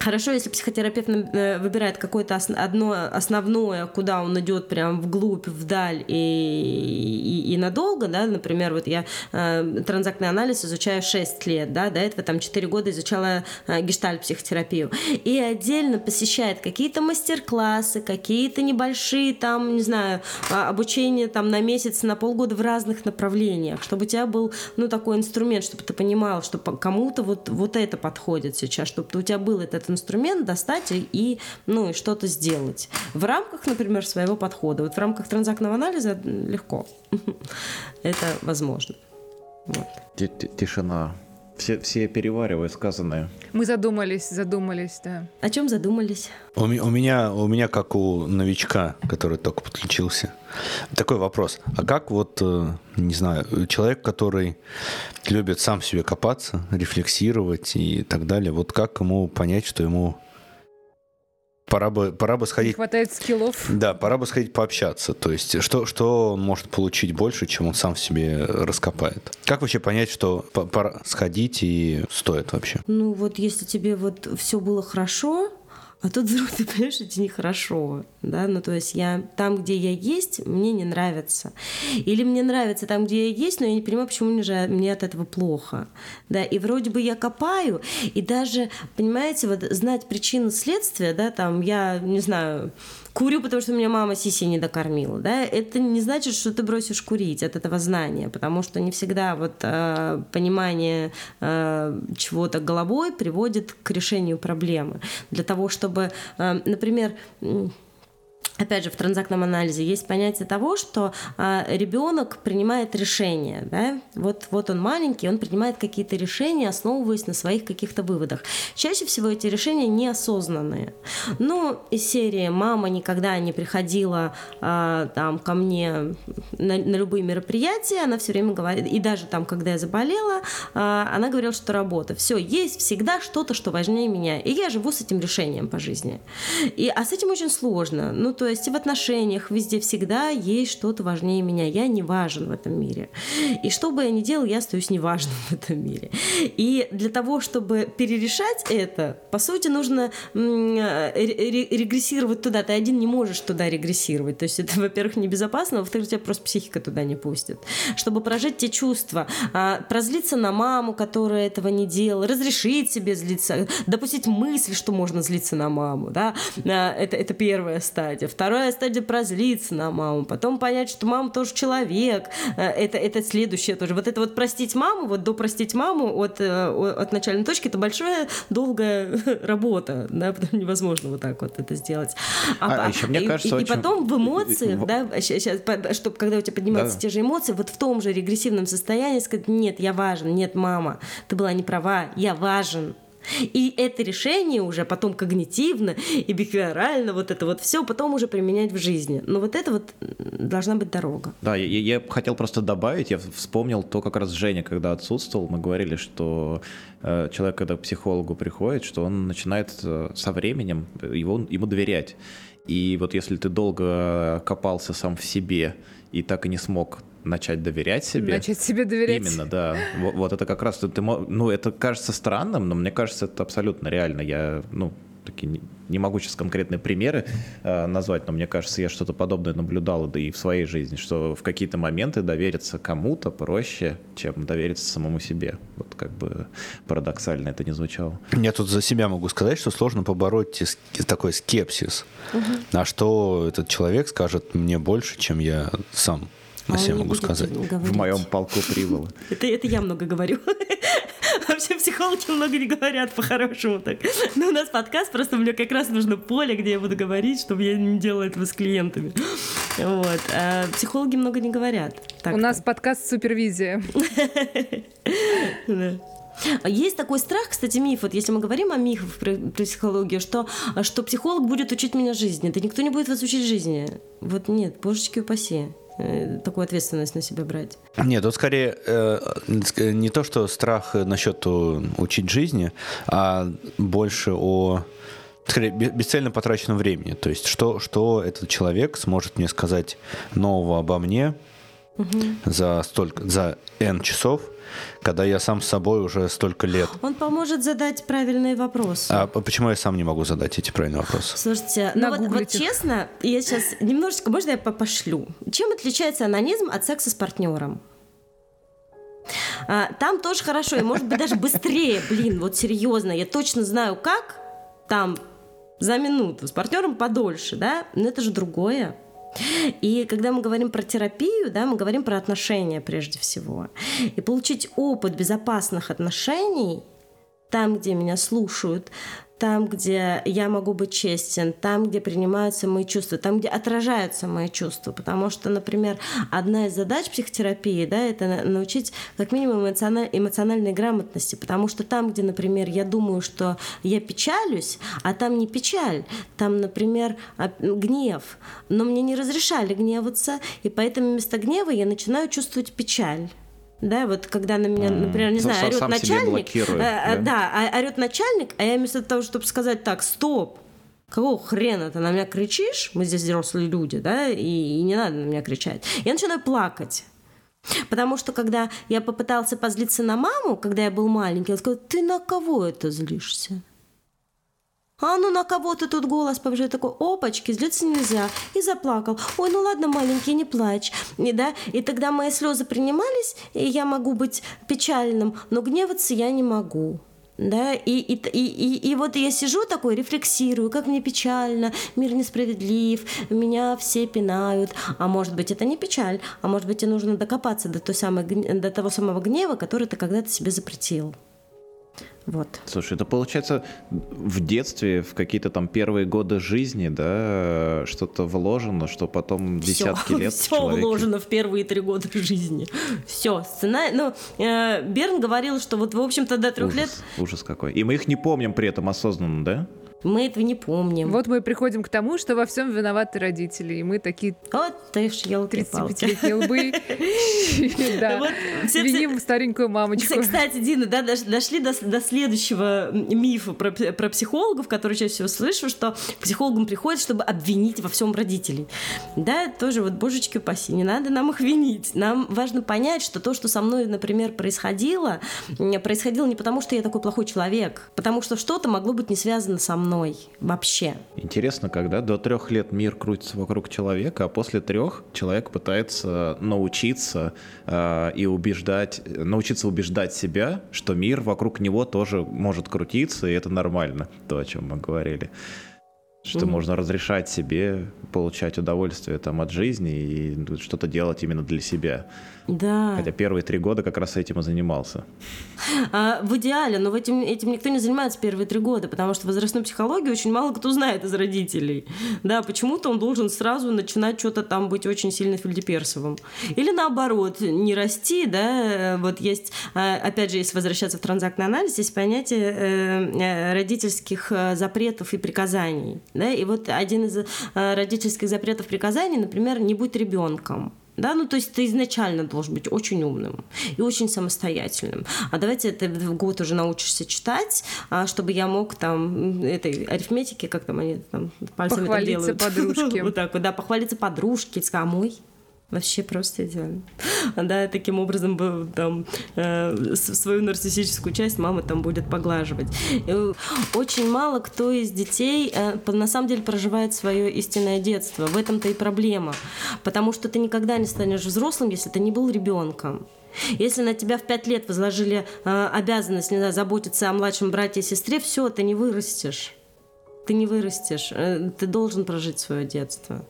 Хорошо, если психотерапевт э, выбирает какое-то одно основное, куда он идет прям вглубь, вдаль и, и, и надолго, да, например, вот я э, транзактный анализ изучаю 6 лет, да, до этого там 4 года изучала э, гештальт-психотерапию, и отдельно посещает какие-то мастер-классы, какие-то небольшие там, не знаю, а, обучение там на месяц, на полгода в разных направлениях, чтобы у тебя был, ну, такой инструмент, чтобы ты понимал, что кому-то вот, вот это подходит сейчас, чтобы у тебя был этот инструмент достать и, ну, и что-то сделать. В рамках, например, своего подхода. Вот в рамках транзактного анализа легко. Это возможно. Вот. Тишина. Все, все переваривают сказанное. Мы задумались, задумались, да. О чем задумались? У, у, меня, у меня, как у новичка, который только подключился, такой вопрос. А как вот, э, не знаю, человек, который любит сам себе копаться, рефлексировать и так далее, вот как ему понять, что ему пора бы, пора бы сходить... Не хватает скиллов. Да, пора бы сходить пообщаться. То есть, что, что он может получить больше, чем он сам в себе раскопает? Как вообще понять, что пора сходить и стоит вообще? Ну вот если тебе вот все было хорошо, а тут вдруг ты понимаешь, это нехорошо, да, ну то есть я там, где я есть, мне не нравится. Или мне нравится там, где я есть, но я не понимаю, почему мне, же, мне от этого плохо, да, и вроде бы я копаю, и даже, понимаете, вот знать причину следствия, да, там я, не знаю, курю, потому что меня мама сиси не докормила, да, это не значит, что ты бросишь курить от этого знания, потому что не всегда вот э, понимание э, чего-то головой приводит к решению проблемы. Для того, чтобы, э, например, опять же, в транзактном анализе есть понятие того, что а, ребенок принимает решения, да, вот, вот он маленький, он принимает какие-то решения, основываясь на своих каких-то выводах. Чаще всего эти решения неосознанные. Ну, из серии «мама никогда не приходила а, там ко мне на, на любые мероприятия», она все время говорит, и даже там, когда я заболела, а, она говорила, что работа. Все, есть всегда что-то, что важнее меня, и я живу с этим решением по жизни. И, а с этим очень сложно. Ну, то есть в отношениях везде всегда есть что-то важнее меня. Я не важен в этом мире. И что бы я ни делал, я остаюсь неважным в этом мире. И для того, чтобы перерешать это, по сути, нужно регрессировать туда. Ты один не можешь туда регрессировать. То есть это, во-первых, небезопасно, во-вторых, тебя просто психика туда не пустит. Чтобы прожить те чувства, а, прозлиться на маму, которая этого не делала, разрешить себе злиться, допустить мысль, что можно злиться на маму, да, а, это, это первая стадия. Вторая стадия прозлиться на маму, потом понять, что мама тоже человек. Э, это, это следующее тоже. Вот это вот простить маму, вот до простить маму от, э, от начальной точки, это большая, долгая работа, да, потому невозможно вот так вот это сделать. А, а, а еще мне кажется, и, очень... и потом в эмоциях, да, сейчас, чтобы когда у тебя поднимаются да. те же эмоции, вот в том же регрессивном состоянии сказать, нет, я важен, нет, мама, ты была не права, я важен. И это решение уже потом когнитивно и бихевиорально, вот это вот все потом уже применять в жизни. Но вот это вот должна быть дорога. Да, я, я хотел просто добавить, я вспомнил то, как раз Женя, когда отсутствовал, мы говорили, что э, человек, когда к психологу приходит, что он начинает э, со временем его, ему доверять. И вот если ты долго копался сам в себе и так и не смог начать доверять себе. Начать себе доверять. Именно, да. Вот, вот это как раз, ты, ну, это кажется странным, но мне кажется, это абсолютно реально. Я, ну, такие не, не могу сейчас конкретные примеры э, назвать, но мне кажется, я что-то подобное наблюдал да и в своей жизни, что в какие-то моменты довериться кому-то проще, чем довериться самому себе. Вот как бы парадоксально это не звучало. Я тут за себя могу сказать, что сложно побороть такой скепсис. Угу. А что этот человек скажет мне больше, чем я сам на а себя могу сказать. Говорить. В моем полку прибыло. Это, это я много говорю. Вообще психологи много не говорят по-хорошему так. Но у нас подкаст, просто мне как раз нужно поле, где я буду говорить, чтобы я не делала этого с клиентами. Вот. А психологи много не говорят. Так у нас подкаст супервизия. Есть такой страх, кстати, миф, вот если мы говорим о мифах про, про психологию, что, что психолог будет учить меня жизни, да никто не будет вас учить жизни. Вот нет, божечки упаси. Э, такую ответственность на себя брать? Нет, тут скорее э, не то, что страх насчет учить жизни, а больше о скорее бесцельно потраченном времени. То есть что, что этот человек сможет мне сказать нового обо мне угу. за столько за n часов, когда я сам с собой уже столько лет. Он поможет задать правильные вопросы. А почему я сам не могу задать эти правильные вопросы? Слушайте, ну вот, вот честно, я сейчас немножечко, можно я пошлю? Чем отличается анонизм от секса с партнером? А, там тоже хорошо, и может быть даже быстрее, блин, вот серьезно, я точно знаю как, там за минуту, с партнером подольше, да, но это же другое. И когда мы говорим про терапию, да, мы говорим про отношения прежде всего. И получить опыт безопасных отношений там, где меня слушают, там, где я могу быть честен, там, где принимаются мои чувства, там, где отражаются мои чувства. Потому что, например, одна из задач психотерапии, да, это научить как минимум эмоциональ, эмоциональной грамотности. Потому что там, где, например, я думаю, что я печалюсь, а там не печаль, там, например, гнев. Но мне не разрешали гневаться, и поэтому вместо гнева я начинаю чувствовать печаль. Да, вот когда на меня, например, не знаю, орет начальник, э, да, да а, орет начальник, а я вместо того, чтобы сказать так, стоп, какого хрена ты на меня кричишь? Мы здесь взрослые люди, да, и, и не надо на меня кричать. Я начинаю плакать. Потому что когда я попытался позлиться на маму, когда я был маленький, я сказал, ты на кого это злишься? А ну на кого ты тут голос повышает? Такой, опачки, злиться нельзя. И заплакал. Ой, ну ладно, маленький, не плачь. И, да? и тогда мои слезы принимались, и я могу быть печальным, но гневаться я не могу. Да, и, и, и, и, и вот я сижу такой, рефлексирую, как мне печально, мир несправедлив, меня все пинают. А может быть, это не печаль, а может быть, тебе нужно докопаться до, той самой, до того самого гнева, который ты когда-то себе запретил. Вот. Слушай, это получается в детстве, в какие-то там первые годы жизни, да, что-то вложено, что потом десятки лет Все человеке... вложено в первые три года жизни. Все, сценарий. Ну, э, Берн говорил, что вот, в общем-то, до трех ужас, лет... Ужас какой. И мы их не помним при этом осознанно, да? Мы этого не помним. Вот мы приходим к тому, что во всем виноваты родители. И мы такие... Вот ты ж елки 35-летние лбы. Виним старенькую мамочку. Кстати, Дина, да, дошли до следующего мифа про психологов, который чаще всего слышу, что к психологам приходят, чтобы обвинить во всем родителей. Да, тоже вот, божечки упаси, не надо нам их винить. Нам важно понять, что то, что со мной, например, происходило, происходило не потому, что я такой плохой человек, потому что что-то могло быть не связано со мной мной вообще. Интересно, когда до трех лет мир крутится вокруг человека, а после трех человек пытается научиться э, и убеждать, научиться убеждать себя, что мир вокруг него тоже может крутиться, и это нормально, то, о чем мы говорили что mm-hmm. можно разрешать себе получать удовольствие там от жизни и что-то делать именно для себя. Да. Хотя первые три года как раз этим и занимался. А, в идеале, но этим, этим никто не занимается первые три года, потому что возрастную психологию очень мало кто знает из родителей. Да, почему-то он должен сразу начинать что-то там быть очень сильно фельдеперсовым. Или наоборот, не расти, да, вот есть, а, опять же, если возвращаться в транзактный анализ, есть понятие э, э, родительских э, запретов и приказаний. Да, и вот один из родительских запретов приказаний, например, не будь ребенком. Да, ну то есть ты изначально должен быть очень умным и очень самостоятельным. А давайте ты в год уже научишься читать, а, чтобы я мог там этой арифметики, как там они там пальцами похвалиться это делают. подружке. вот так вот, да, похвалиться подружке, сказать, а мой? Вообще просто идеально. Да, таким образом там э, свою нарциссическую часть мама там будет поглаживать. Очень мало кто из детей э, на самом деле проживает свое истинное детство. В этом-то и проблема. Потому что ты никогда не станешь взрослым, если ты не был ребенком. Если на тебя в пять лет возложили э, обязанность, не знаю, заботиться о младшем брате и сестре, все, ты не вырастешь. Ты не вырастешь. Ты должен прожить свое детство.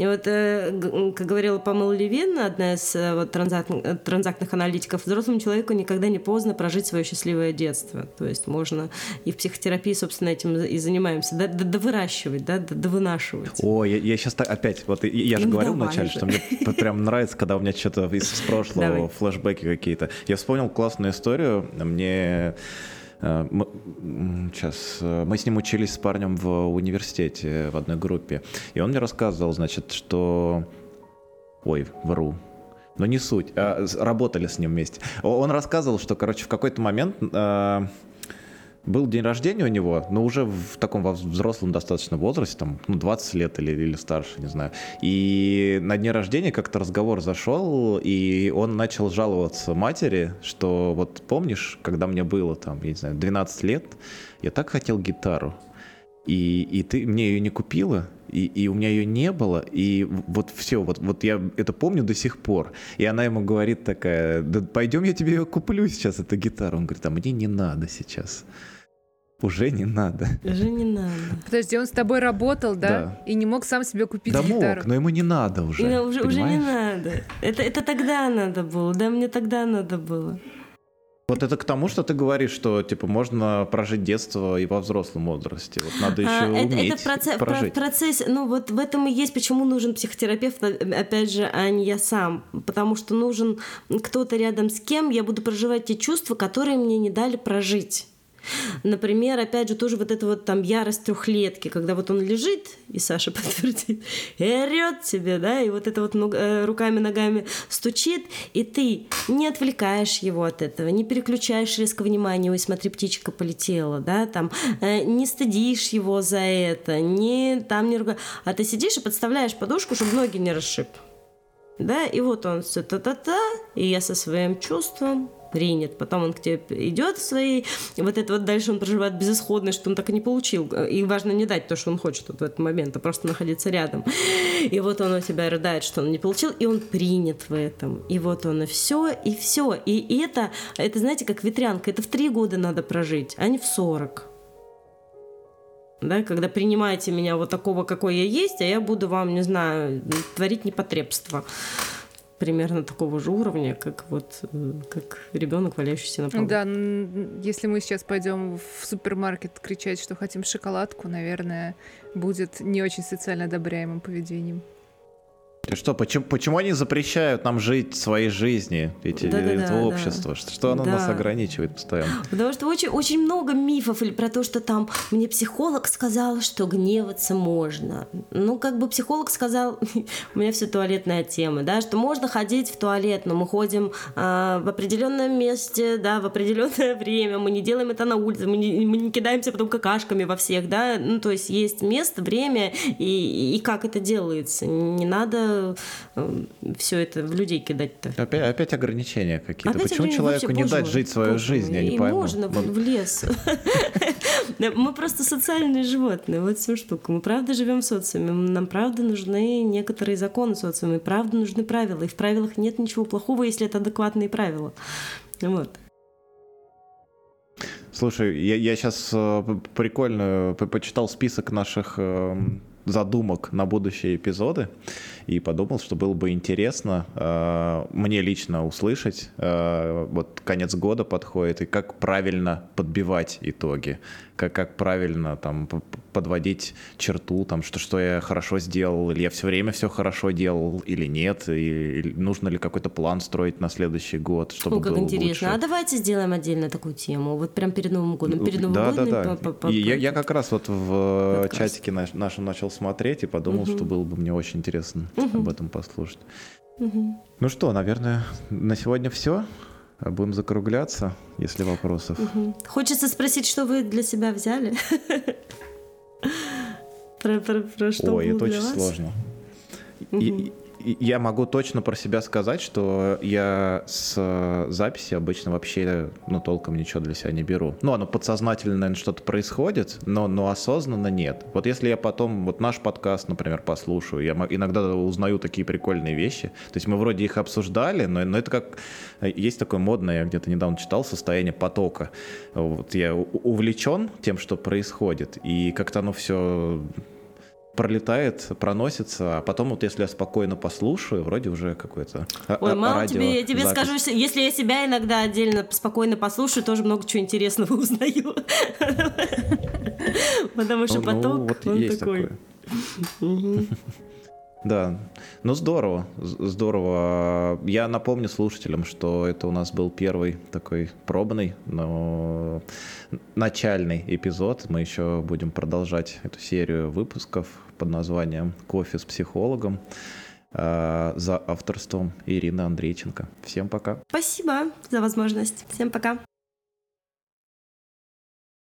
И вот, э, как говорила Памела Левин, одна из э, вот, транзакт, транзактных аналитиков, взрослому человеку никогда не поздно прожить свое счастливое детство. То есть можно и в психотерапии, собственно, этим и занимаемся, да, да, да выращивать, да, да, да вынашивать. О, я, я сейчас так, опять, вот я же ну, говорил вначале, что мне прям нравится, когда у меня что-то из прошлого, Давай. флешбеки какие-то. Я вспомнил классную историю, мне Э, сейчас, э, мы с ним учились с парнем в университете в одной группе, и он мне рассказывал, значит, что... Ой, вру, но не суть. А, работали с ним вместе. Он рассказывал, что, короче, в какой-то момент э, был день рождения у него, но уже в таком взрослом достаточно возрасте, там, ну, 20 лет или, или старше, не знаю. И на дне рождения как-то разговор зашел, и он начал жаловаться матери, что вот помнишь, когда мне было там, я не знаю, 12 лет, я так хотел гитару, и, и ты мне ее не купила, и, и у меня ее не было, и вот все, вот, вот я это помню до сих пор. И она ему говорит такая, да пойдем я тебе ее куплю сейчас, эту гитару. Он говорит, а мне не надо сейчас. Уже не надо. Уже не надо. Подожди, он с тобой работал, да? да. И не мог сам себе купить да гитару? мог, но ему не надо уже. Да, уже, уже не надо. Это, это тогда надо было, да, мне тогда надо было. Вот это к тому, что ты говоришь, что типа можно прожить детство и во взрослом возрасте. Вот надо еще а, уметь это процесс, прожить. процесс, ну вот в этом и есть, почему нужен психотерапевт, опять же, а не я сам. Потому что нужен кто-то рядом с кем я буду проживать те чувства, которые мне не дали прожить. Например, опять же, тоже вот эта вот там ярость трехлетки, когда вот он лежит, и Саша подтвердит, и орет тебе, да, и вот это вот э, руками, ногами стучит, и ты не отвлекаешь его от этого, не переключаешь резко внимание, ой, смотри, птичка полетела, да, там, э, не стыдишь его за это, не там не ругаешь, а ты сидишь и подставляешь подушку, чтобы ноги не расшиб. Да, и вот он все та-та-та, и я со своим чувством принят. Потом он к тебе идет своей... Вот это вот дальше он проживает безысходность, что он так и не получил. И важно не дать то, что он хочет вот в этот момент, а просто находиться рядом. И вот он у тебя рыдает, что он не получил, и он принят в этом. И вот он и все, и все. И это, это, знаете, как ветрянка. Это в три года надо прожить, а не в сорок да, когда принимаете меня вот такого, какой я есть, а я буду вам, не знаю, творить непотребство примерно такого же уровня, как вот как ребенок, валяющийся на полу. Да, если мы сейчас пойдем в супермаркет кричать, что хотим шоколадку, наверное, будет не очень социально одобряемым поведением. Что, почему, почему они запрещают нам жить своей жизнью, эти, да, да, это да, общество? Да. Что, что оно да. нас ограничивает постоянно? Потому что очень, очень много мифов про то, что там мне психолог сказал, что гневаться можно. Ну, как бы психолог сказал, у меня все туалетная тема, да, что можно ходить в туалет, но мы ходим а, в определенном месте, да, в определенное время, мы не делаем это на улице, мы не, мы не кидаемся потом какашками во всех, да, ну, то есть есть место, время и, и как это делается. Не надо Э, все это в людей кидать-то? Опять, опять ограничения какие-то. Опять Почему человеку вообще, не дать жить свою боже жизнь? Я не пойму. Можно в лес. Мы просто социальные животные. Вот всю штуку. Мы правда живем в социуме. Нам правда нужны некоторые законы социума. И правда нужны правила. И в правилах нет ничего плохого, если это адекватные правила. Вот. Слушай, я, я сейчас э, прикольно почитал список наших эм, задумок на будущие эпизоды и подумал, что было бы интересно э, мне лично услышать, э, вот конец года подходит, и как правильно подбивать итоги, как, как правильно там подводить черту, там, что, что я хорошо сделал, или я все время все хорошо делал, или нет, и, или нужно ли какой-то план строить на следующий год, чтобы О, как было интересно. Лучше. А давайте сделаем отдельно такую тему, вот прям перед Новым годом, перед Новым да, годом. Да, да, да. И я, я как раз вот в подкаст. чатике наш, нашем начал смотреть и подумал, угу. что было бы мне очень интересно угу. об этом послушать. Угу. Ну что, наверное, на сегодня все. Будем закругляться, если вопросов. Угу. Хочется спросить, что вы для себя взяли? Про, про, про что Ой, это очень сложно. И, я могу точно про себя сказать, что я с записи обычно вообще, ну, толком ничего для себя не беру. Ну, оно подсознательно, наверное, что-то происходит, но, но осознанно нет. Вот если я потом вот наш подкаст, например, послушаю, я иногда узнаю такие прикольные вещи. То есть мы вроде их обсуждали, но, но это как... Есть такое модное, я где-то недавно читал, состояние потока. Вот я увлечен тем, что происходит, и как-то оно все пролетает, проносится, а потом вот если я спокойно послушаю, вроде уже какое-то Ой, мало тебе, я тебе скажу, если я себя иногда отдельно спокойно послушаю, тоже много чего интересного узнаю. Потому что ну, поток, он такой. Да, ну здорово, здорово. Я напомню слушателям, что это у нас был первый такой пробный, но начальный эпизод. Мы еще будем продолжать эту серию выпусков под названием «Кофе с психологом» э, за авторством Ирины Андрейченко. Всем пока. Спасибо за возможность. Всем пока.